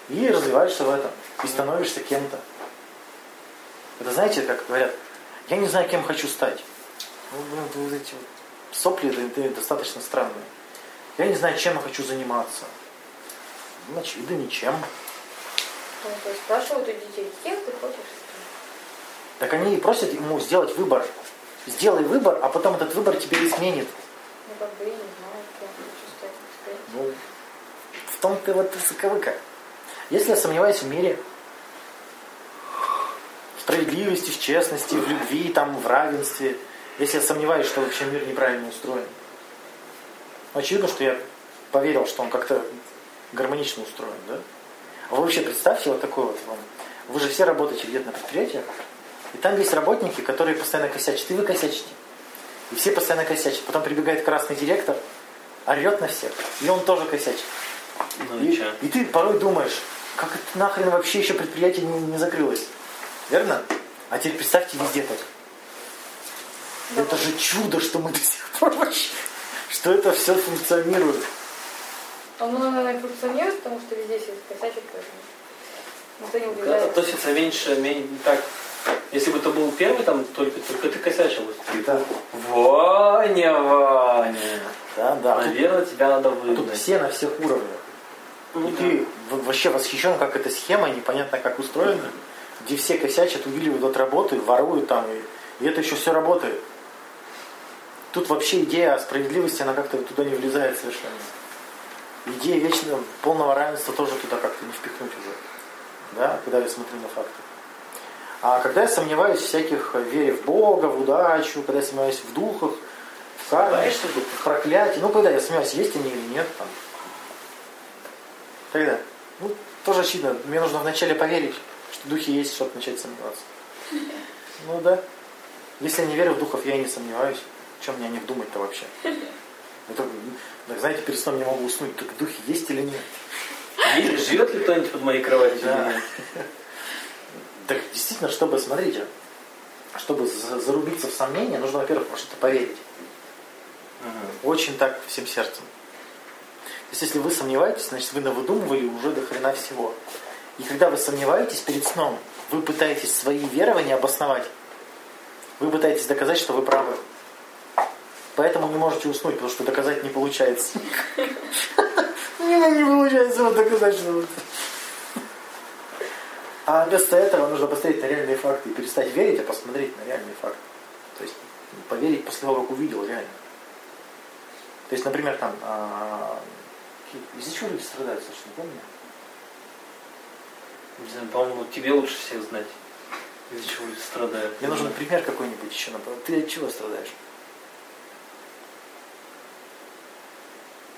и развиваешься в этом. И становишься кем-то. Это знаете, как говорят, я не знаю, кем хочу стать. Ну, блин, вот эти сопли да, да, достаточно странные. Я не знаю, чем я хочу заниматься. Ну, очевидно, ничем. Ну, то есть спрашивают у детей, кем ты хочешь стать? Так они и просят ему сделать выбор. Сделай выбор, а потом этот выбор тебе изменит. Ну, как бы я не знаю, кем хочу стать. сказать. Ну, в том-то вот заковыка. Если я сомневаюсь в мире, в справедливости, в честности, в любви, там, в равенстве, если я сомневаюсь, что вообще мир неправильно устроен, очевидно, что я поверил, что он как-то гармонично устроен, да? А вы вообще представьте вот такой вот вам. Вы же все работаете где-то на предприятиях, и там есть работники, которые постоянно косячат, и вы косячите. И все постоянно косячат. Потом прибегает красный директор, орет на всех, и он тоже косячит. Ну И, и ты порой думаешь, как это нахрен вообще еще предприятие не, не закрылось. Верно? А теперь представьте везде так. Это же чудо, что мы до сих пор вообще, что это все функционирует. Оно, наверное, функционирует, потому что везде все косячат, поэтому никто не удивляется. Относится меньше, меньше, так. Если бы ты был первый, там только, только ты косячил. бы. Да, Ваня, Ваня. да, да. А тут- Наверное, тебя надо а тут выгнать. все на всех уровнях. Ну И да. ты вообще восхищен, как эта схема, непонятно как устроена, где все косячат, увиливают от работы, воруют там, и, и это еще все работает. Тут вообще идея о справедливости, она как-то туда не влезает совершенно. Идея вечного полного равенства тоже туда как-то не впихнуть уже. Да, когда я смотрю на факты. А когда я сомневаюсь в всяких э, вере в Бога, в удачу, когда я сомневаюсь в духах, в карме, в проклятии, ну когда я сомневаюсь, есть они или нет, там, Тогда. Ну, тоже очевидно. Мне нужно вначале поверить, что духи есть, чтобы начать сомневаться. Ну да. Если я не верю в духов, я и не сомневаюсь. Чем мне о них думать-то вообще? Это, так, знаете, перед сном не могу уснуть. Так духи есть или нет? И Живет ли кто-нибудь под моей кроватью? Да. или нет? Так действительно, чтобы, смотрите, чтобы за- зарубиться в сомнение, нужно, во-первых, во что-то поверить. Ага. Очень так всем сердцем. То есть, если вы сомневаетесь, значит, вы навыдумывали уже до хрена всего. И когда вы сомневаетесь перед сном, вы пытаетесь свои верования обосновать. Вы пытаетесь доказать, что вы правы. Поэтому не можете уснуть, потому что доказать не получается. Не не получается вот доказать, что вы... А вместо этого нужно посмотреть на реальные факты и перестать верить, а посмотреть на реальные факты. То есть поверить после того, как увидел реально. То есть, например, там, а, из-за чего люди страдают, слушай, не помню. Не знаю, по-моему, тебе лучше всех знать. Из-за чего люди страдают. Мне нужен пример какой-нибудь еще. например. Ты от чего страдаешь?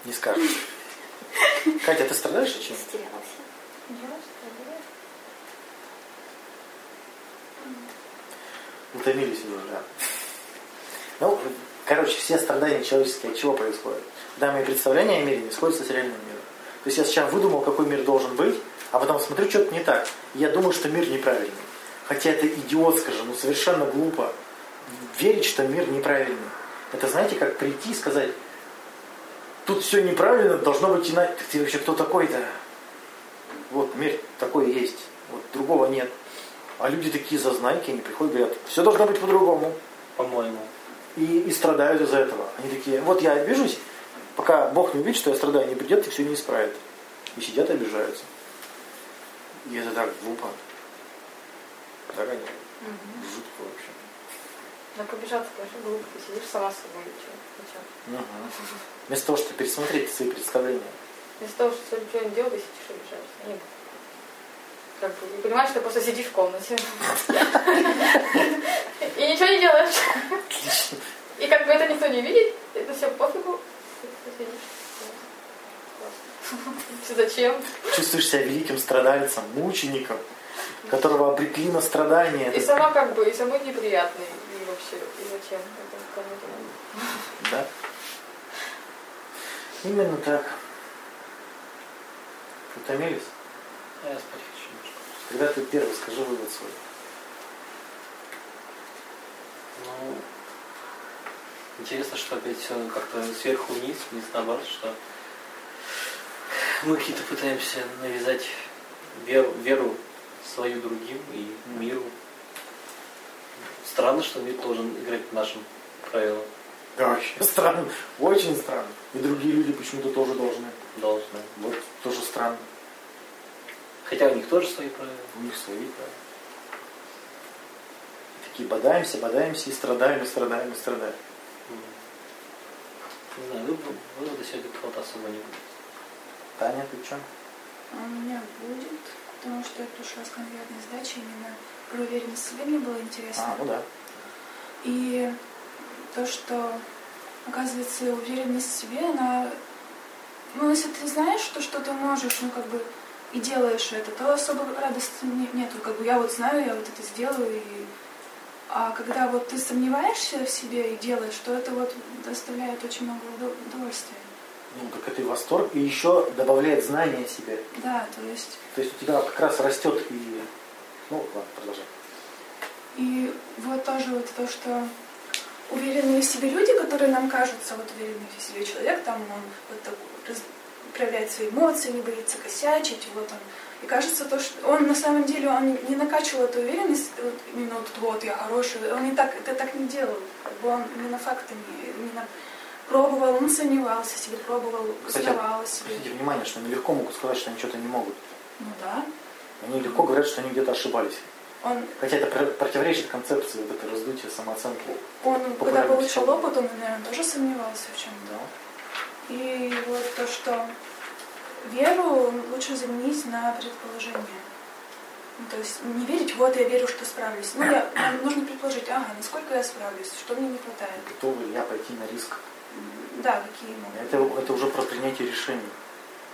Не скажешь. Катя, ты страдаешь от чего? Растерялась. Утомились уже, да. Ну, короче, все страдания человеческие от чего происходят? Да, мои представления о мире не сходятся с реальным миром. То есть я сейчас выдумал, какой мир должен быть, а потом смотрю, что-то не так. Я думаю, что мир неправильный. Хотя это идиотско же, ну совершенно глупо. Верить, что мир неправильный. Это знаете, как прийти и сказать, тут все неправильно, должно быть иначе. Так ты вообще кто такой-то? Вот мир такой есть, вот другого нет. А люди такие зазнайки, они приходят и говорят, все должно быть по-другому. По-моему. И, и страдают из-за этого. Они такие, вот я обижусь, пока Бог не увидит, что я страдаю, не придет и все не исправит. И сидят и обижаются. И это так глупо. Так они. Жутко вообще. Ну, побежаться, конечно, глупо. Ты сидишь сама с собой. Чё? Мгм. Вместо того, чтобы пересмотреть свои представления. Вместо того, чтобы что-нибудь делать, ты сидишь и обижаешься. Нет. Как бы, и понимаешь, что ты просто сидишь в комнате. И ничего не делаешь. И как бы это никто не видит, это все пофигу. Зачем? Чувствуешь себя великим страдальцем, мучеником, которого обрекли на страдания. И сама как бы, и самой неприятный. И вообще, и зачем это кому-то надо? Да. Именно так. Утомились? А я спать хочу немножко. Когда ты первый, скажи вывод свой. Ну, интересно, что опять все как-то сверху вниз, вниз наоборот, что мы какие-то пытаемся навязать веру, веру свою другим и миру. Странно, что мир должен играть по нашим правилам. Да, вообще странно. Очень странно. И другие люди почему-то тоже должны. Должны. Вот тоже странно. Хотя у них тоже свои правила. У них свои правила. И такие бодаемся, бодаемся и страдаем, и страдаем, и страдаем. Не знаю, вы- вывода сегодня какого-то особо не будет. Таня, ты что? А У меня будет, потому что я пришла с конкретной сдачей именно про уверенность в себе мне было интересно. А, ну да. И то, что, оказывается, уверенность в себе, она... Ну, если ты знаешь, что, что ты можешь, ну, как бы, и делаешь это, то особо радости не- нету. Как бы я вот знаю, я вот это сделаю, и... А когда вот ты сомневаешься в себе и делаешь, то это вот доставляет очень много удо- удовольствия. Ну, так это и восторг. И еще добавляет знания о себе. Да, то есть... То есть у тебя как раз растет и... Ну, ладно, продолжай. И вот тоже вот то, что уверенные в себе люди, которые нам кажутся вот уверенный в себе человек, там он вот так раз- проявляет свои эмоции, не боится косячить, вот он. И кажется то, что он на самом деле он не накачивал эту уверенность, вот именно вот, вот я хороший, он не так, это так не делал, как бы он именно фактами, именно пробовал, он сомневался себе, пробовал, Кстати, себе. Обратите внимание, что они легко могут сказать, что они что-то не могут. Ну да. Они легко говорят, что они где-то ошибались. Он, Хотя это про- противоречит концепции вот это раздутия самооценки. он когда получил опыт, он, наверное, тоже сомневался в чем-то. Да. И вот то, что веру лучше заменить на предположение. Ну, то есть не верить, вот я верю, что справлюсь. Ну, я, нам нужно предположить, ага, насколько я справлюсь, что мне не хватает. Готовы ли я пойти на риск? Да, какие могут. Это, это уже про принятие решений.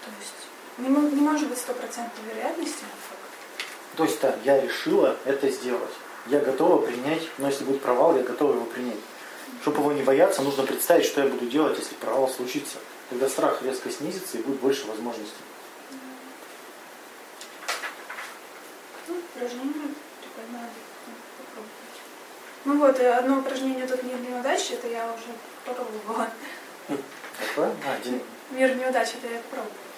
То есть не, не может быть стопроцентной вероятности. То есть так, я решила это сделать. Я готова принять, но если будет провал, я готова его принять. Чтобы его не бояться, нужно представить, что я буду делать, если провал случится. Тогда страх резко снизится и будет больше возможностей. Ну, ну вот, э, одно упражнение тут мир неудач, это я уже попробовала. Какое? А, день. Мир неудач, это я попробовала.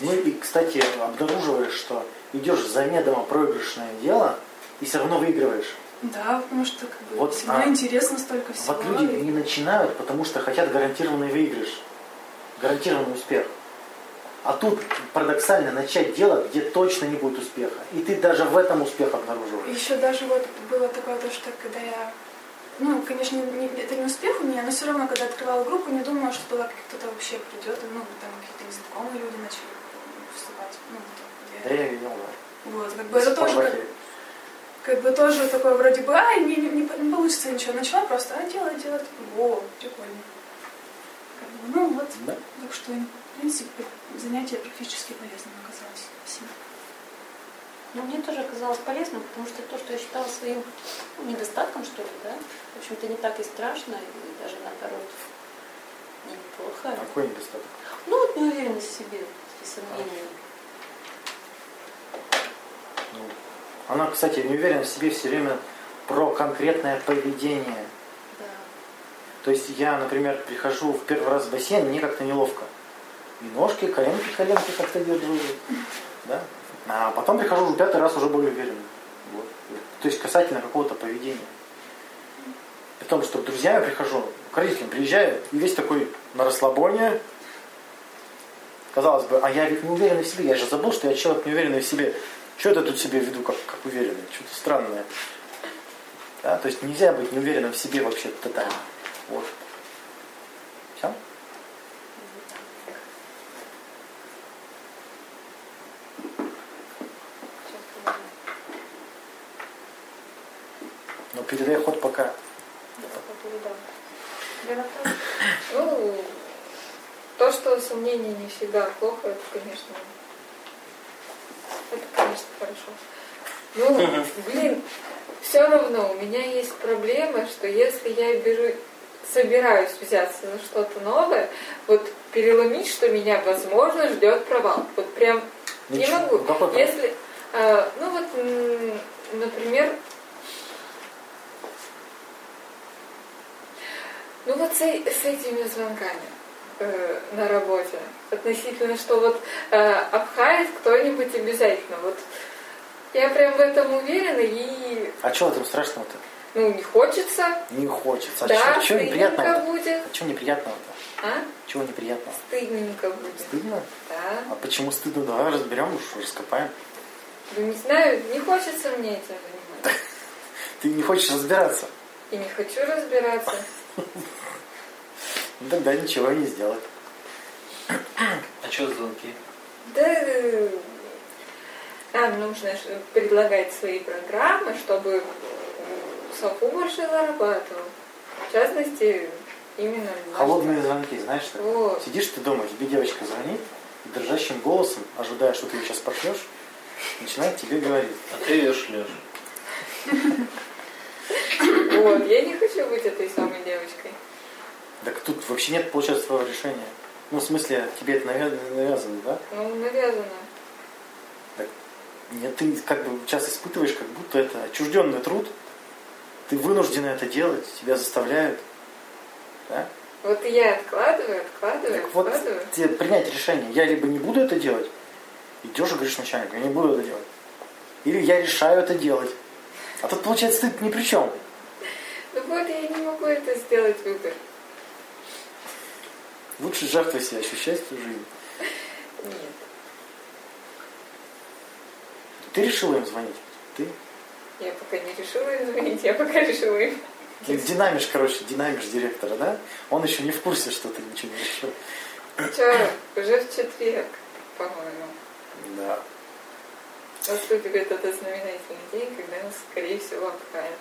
Ну и, кстати, обнаруживаешь, что идешь в заведомо проигрышное дело и все равно выигрываешь. Да, потому что как бы Вот, всегда а, интересно столько всего. Вот люди не начинают, потому что хотят гарантированный выигрыш, гарантированный успех. А тут парадоксально начать дело, где точно не будет успеха. И ты даже в этом успех обнаруживаешь. Еще даже вот было такое то, что когда я, ну, конечно, не- это не успех у меня, но все равно, когда открывала группу, не думала, что туда кто-то вообще придет, ну, там какие-то незнакомые люди начали вступать. Ну, вот, как бы это тоже, как, как бы тоже такое вроде бы, ай, не, не, не по- не получится ничего. Начала просто, а, делать, делать, о, прикольно. Как бы, ну вот, Да. так что, в принципе, занятие практически полезным оказалось. Спасибо. Ну, мне тоже оказалось полезным, потому что то, что я считала своим ну, недостатком, что ли, да, в общем-то, не так и страшно, и даже наоборот, неплохо. Какой недостаток? Ну, вот неуверенность в себе, и сомнения. Ну, Она, кстати, не уверена в себе все время про конкретное поведение. Да. То есть я, например, прихожу в первый раз в бассейн, мне как-то неловко. И ножки, коленки, коленки как-то держу. Да? А потом прихожу в пятый раз уже более уверенно. Вот. То есть касательно какого-то поведения. При том, что к друзьям я прихожу, к родителям приезжаю, и весь такой на расслабоне. Казалось бы, а я ведь не уверенный в себе. Я же забыл, что я человек не уверенный в себе. Что это тут себе веду, как, как уверенный? Что-то странное. Да? То есть нельзя быть неуверенным в себе вообще тотально. Вот. Все? Ну, передай ход пока. Ну, то, что сомнения не всегда плохо, это, конечно, хорошо. Ну, блин, все равно у меня есть проблема, что если я беру, собираюсь взяться за что-то новое, вот переломить, что меня, возможно, ждет провал. Вот прям не Ничего. могу. Ну, какой? Если, э, ну вот, например, ну вот с, с этими звонками э, на работе, относительно, что вот э, обхает кто-нибудь обязательно. Вот я прям в этом уверена и А что в этом страшного-то? ну не хочется, Не хочется. А да, чего стыдненько неприятного-то? будет, А чего неприятного-то? а? Чего неприятного? Стыдненько будет, Стыдно? да. А почему стыдно? Давай разберем, уж раскопаем. Ну не знаю, не хочется мне этим заниматься. Ты не хочешь разбираться. И не хочу разбираться. Ну тогда ничего не сделать. А что звонки? Да, э, нам нужно ж предлагать свои программы, чтобы Софу больше зарабатывал. В частности, именно Холодные звонки, знаешь что? Вот. Сидишь ты дома, тебе девочка звонит, дрожащим голосом, ожидая, что ты ее сейчас пошлешь, начинает тебе говорить. А ты ее шлешь. Вот, я не хочу быть этой самой девочкой. Так тут вообще нет, получается, твоего решения. Ну, в смысле, тебе это навя- навязано, да? Ну, навязано. Нет, ты как бы сейчас испытываешь, как будто это отчужденный труд. Ты вынуждена это делать, тебя заставляют. Да? Вот и я откладываю, откладываю, Так вот, откладываю. тебе принять решение. Я либо не буду это делать, идешь и говоришь начальнику, я не буду это делать. Или я решаю это делать. А тут, получается, ты ни при чем. Ну вот, я не могу это сделать выбор. Лучше жертвой себя ощущать всю жизнь. Нет. Ты решила им звонить? Ты? Я пока не решила им звонить, я пока решила им. Ты динамишь, короче, динамишь директора, да? Он еще не в курсе, что ты ничего не решил. Че, уже в четверг, по-моему. Да. Наступит этот знаменательный день, когда нас, скорее всего, обхают.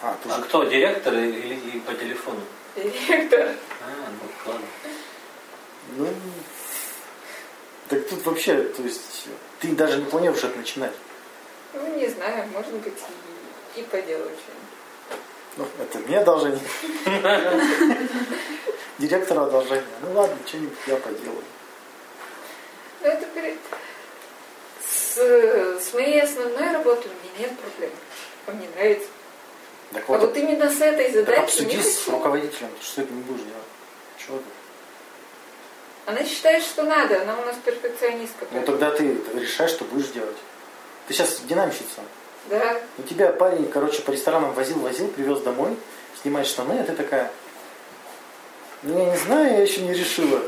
А, ты А уже... кто, директор или и по телефону? Директор. А, ладно. Ну, так тут вообще, то есть, ты даже не планируешь это начинать. Ну, не знаю, может быть, и, и по делу что Ну, это мне одолжение. Директору одолжение. Ну ладно, что-нибудь я поделаю. Ну, это перед... с, с моей основной работой у меня нет проблем. Мне нравится. Так А вот, вот именно с этой так задачей обсуди не с руководителем, что ты не будешь делать. Чего ты? Она считает, что надо, она у нас перфекционистка. Ну тогда ты решаешь, что будешь делать. Ты сейчас динамщица. Да. У тебя парень, короче, по ресторанам возил-возил, привез домой, снимает штаны, а ты такая, ну я не знаю, я еще не решила.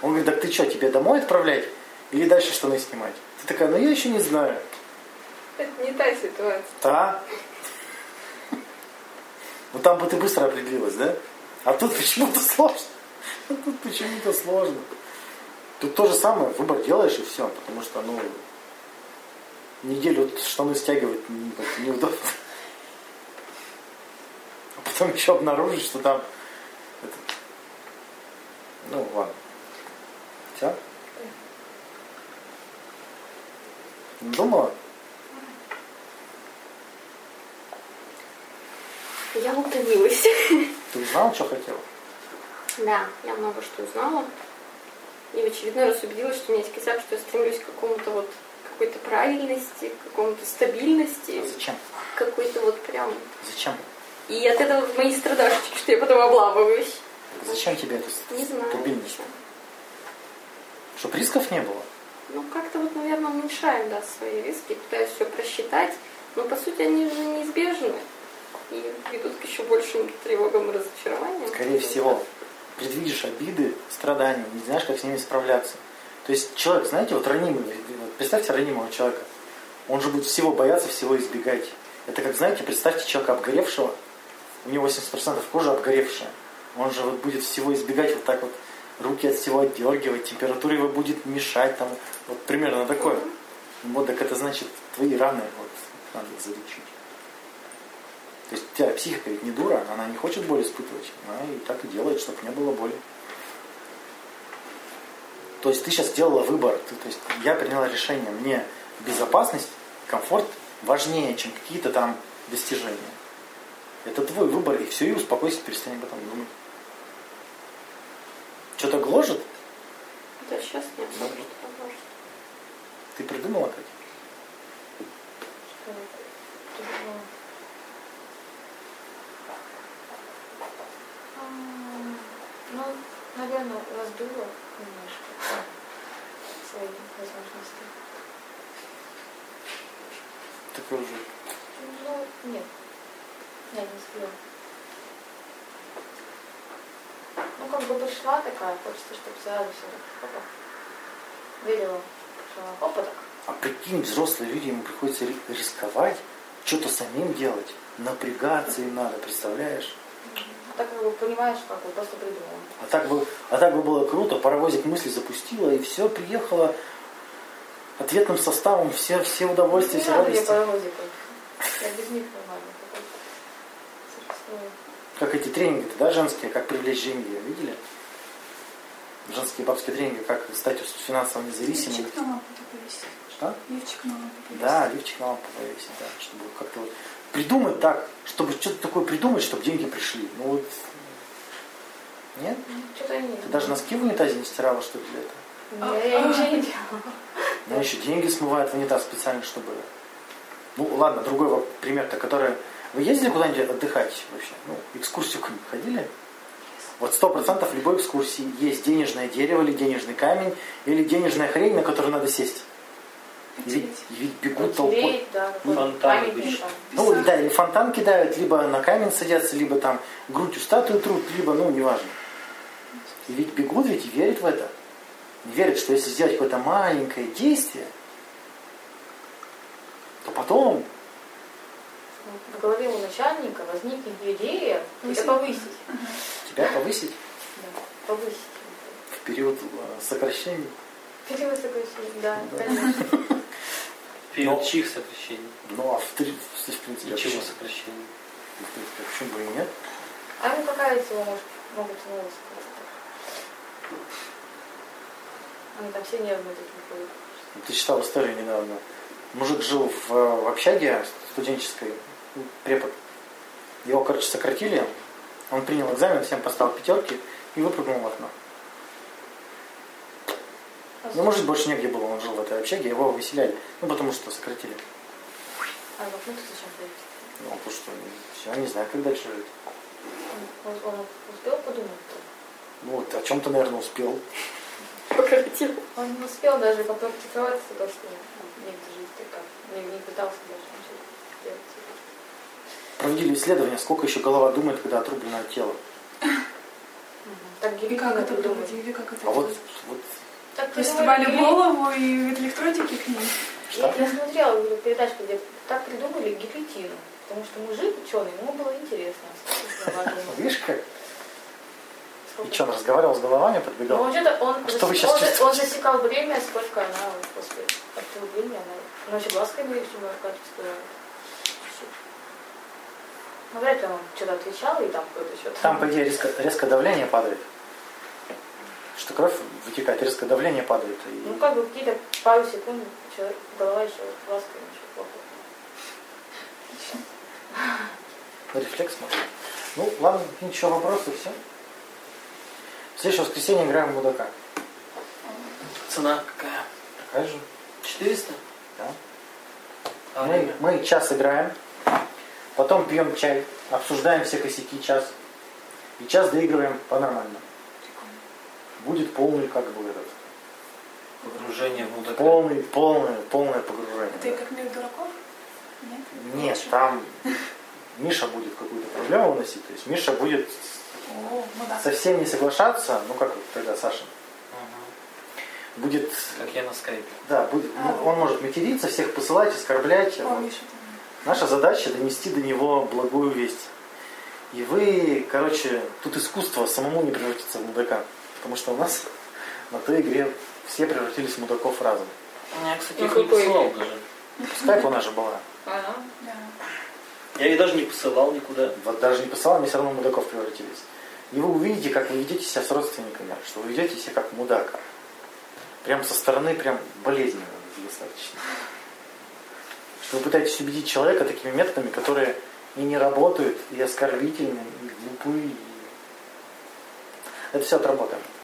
Он говорит, так ты что, тебе домой отправлять или дальше штаны снимать? Ты такая, ну я еще не знаю. Это не та ситуация. Да. Ну там бы ты быстро определилась, да? А тут почему-то сложно. А Тут почему-то сложно. Тут то же самое, выбор делаешь и все, потому что, ну, неделю штаны стягивать не- неудобно. А потом еще обнаружить, что там это- Ну, ладно. Все? Думала? Я утомилась. Ты узнала, что хотела? Да, я много что узнала. И в очередной раз убедилась, что у меня есть косяк, что я стремлюсь к какому-то вот какой-то правильности, к какому-то стабильности, А зачем? какой-то вот прям... Зачем? И от этого мои страдашечки, что я потом обламываюсь. Зачем тебе это? Не знаю. Стабильность. Чтоб рисков не было. Ну, как-то вот, наверное, уменьшаем, да, свои риски, пытаюсь все просчитать. Но, по сути, они же неизбежны. И ведут к еще большим тревогам и разочарованиям. Скорее всего, предвидишь обиды, страдания, не знаешь, как с ними справляться. То есть человек, знаете, вот ранимый, вот представьте ранимого человека. Он же будет всего бояться, всего избегать. Это как, знаете, представьте человека обгоревшего, у него 80% кожи обгоревшая. Он же вот будет всего избегать, вот так вот руки от всего отдергивать, температура его будет мешать, там, вот примерно такое. Вот так это значит, твои раны вот надо залечить. То есть тебя психика ведь не дура, она не хочет боль испытывать. Она и так и делает, чтобы не было боли. То есть ты сейчас сделала выбор. Ты- то есть я приняла решение. Мне безопасность, комфорт важнее, чем какие-то там достижения. Это твой выбор, и все, и успокойся, перестань об этом думать. Что-то гложет? Да, сейчас нет. Да. поможет. Ты придумала, Катя? Что это? Тяжело. А, Ну, наверное, раздуло немножко свои возможности. Такой уже. Ну, нет. Я не сбила. Ну, как бы пришла такая, хочется, чтобы сразу все опа. Видела, что опа так. А прикинь, взрослые люди, им приходится ри- рисковать, что-то самим делать. Напрягаться им надо, представляешь? А так бы понимаешь, как бы просто придумала. А так бы, а так бы было круто, паровозик мысли запустила, и все, приехала ответным составом, все, все удовольствия, не все радости. паровозиков. Я без них нормально. Как эти тренинги да, женские, как привлечь деньги, видели? Женские бабские тренинги, как стать финансово независимым. Лифчик на лампу повесить. Что? Лифчик на лампу повесить. Да, лифчик на лампу повесить, да, чтобы как-то вот придумать так, чтобы что-то такое придумать, чтобы деньги пришли. Ну вот, нет? Что-то я не Ты даже носки в унитазе не стирала, что ли, для этого? Нет, я ничего не делала. Ну, еще деньги смывают в унитаз специально, чтобы... Ну, ладно, другой пример-то, который... Вы ездили куда-нибудь отдыхать вообще? Ну, экскурсию какую-нибудь ходили? Вот сто процентов любой экскурсии есть денежное дерево или денежный камень, или денежная хрень, на которую надо сесть. И ведь, ведь бегут толпой. Да, Фонтан. Ну, да, или фонтан кидают, либо на камень садятся, либо там грудью статую трут, либо, ну, неважно. И ведь бегут ведь и верят в это. Верят, что если сделать какое-то маленькое действие, то потом В голове у начальника возникнет идея Повысить. это повысить. тебя повысить Да, повысить. в период э, сокращений. Перевод сокращения, да, Да. конечно. Период Но- чьих сокращений? Ну, а в, три, в, в принципе, Ничего почему? сокращений. В принципе, почему бы и нет? А ему какая всего может, могут новости? Они там все нервные такие ходят. Ты читал историю недавно. Мужик жил в, э, в общаге студенческой, ну, препод. Его, короче, сократили. Он принял экзамен, всем поставил пятерки и выпрыгнул в окно. Ну, может, больше негде было, он жил в этой общаге, его выселяли. Ну, потому что сократили. А ты зачем ходишь? Ну, потому что все, не знаю, как дальше жить. Он, он- успел подумать? Ну, вот о чем-то, наверное, успел. Покоротил. Он не успел даже попрактиковаться, то, что негде жить, как. Не, не пытался даже ничего делать. Проводили исследования, сколько еще голова думает, когда отрублено от тела. Так И как это это А вот, вот Так Приставали придумали гили- голову и электродики к ним. Я, я смотрела говорю, передачку, где так придумали гильотину. Потому что мужик ученый, ему было интересно. видишь как? И что, он разговаривал с головами, Ну, подбегал? он что-то, он, А что вы засек- щас он, чувствуете? он засекал время, сколько она вот после отрубления, она, она еще глазками еще моргать успевала. Ну, вряд ли он что-то отвечал, и там какой-то счет. Там, по идее, резко, резко давление падает. Что кровь вытекает, резко давление падает. И... Ну, как бы какие-то пару секунд человек, голова еще глазками еще плохо. На рефлекс можно. Ну, ладно, ничего, вопросы, все. В следующее воскресенье играем в мудака. Цена какая? Такая же. 400? Да. А Мы, время? мы час играем, потом пьем чай, обсуждаем все косяки час. И час доигрываем по-нормальному. Будет полный, как бы, этот, Погружение в мудака. полный, полное, полное погружение. Это и как мир дураков? Нет? Нет, там Миша будет какую-то проблему выносить. То есть Миша будет О, ну да. совсем не соглашаться, ну как тогда Саша, будет, Как я на скайпе. да, будет, А. он может материться, всех посылать, оскорблять. О, Вот. Миша. Наша задача донести до него благую весть. И вы, короче, тут искусство самому не превратиться в мудака. Потому что у нас на той игре все превратились в мудаков разом. Я, кстати, их не посылал даже. Скайп у нас же была. Ага. Да. Я их даже не посылал никуда. Вот даже не посылал, они все равно в мудаков превратились. И вы увидите, как вы ведете себя с родственниками, что вы ведете себя как мудак. Прям со стороны, прям болезненно достаточно. Что вы пытаетесь убедить человека такими методами, которые и не работают, и оскорбительны, и глупы. и- Это все отработано.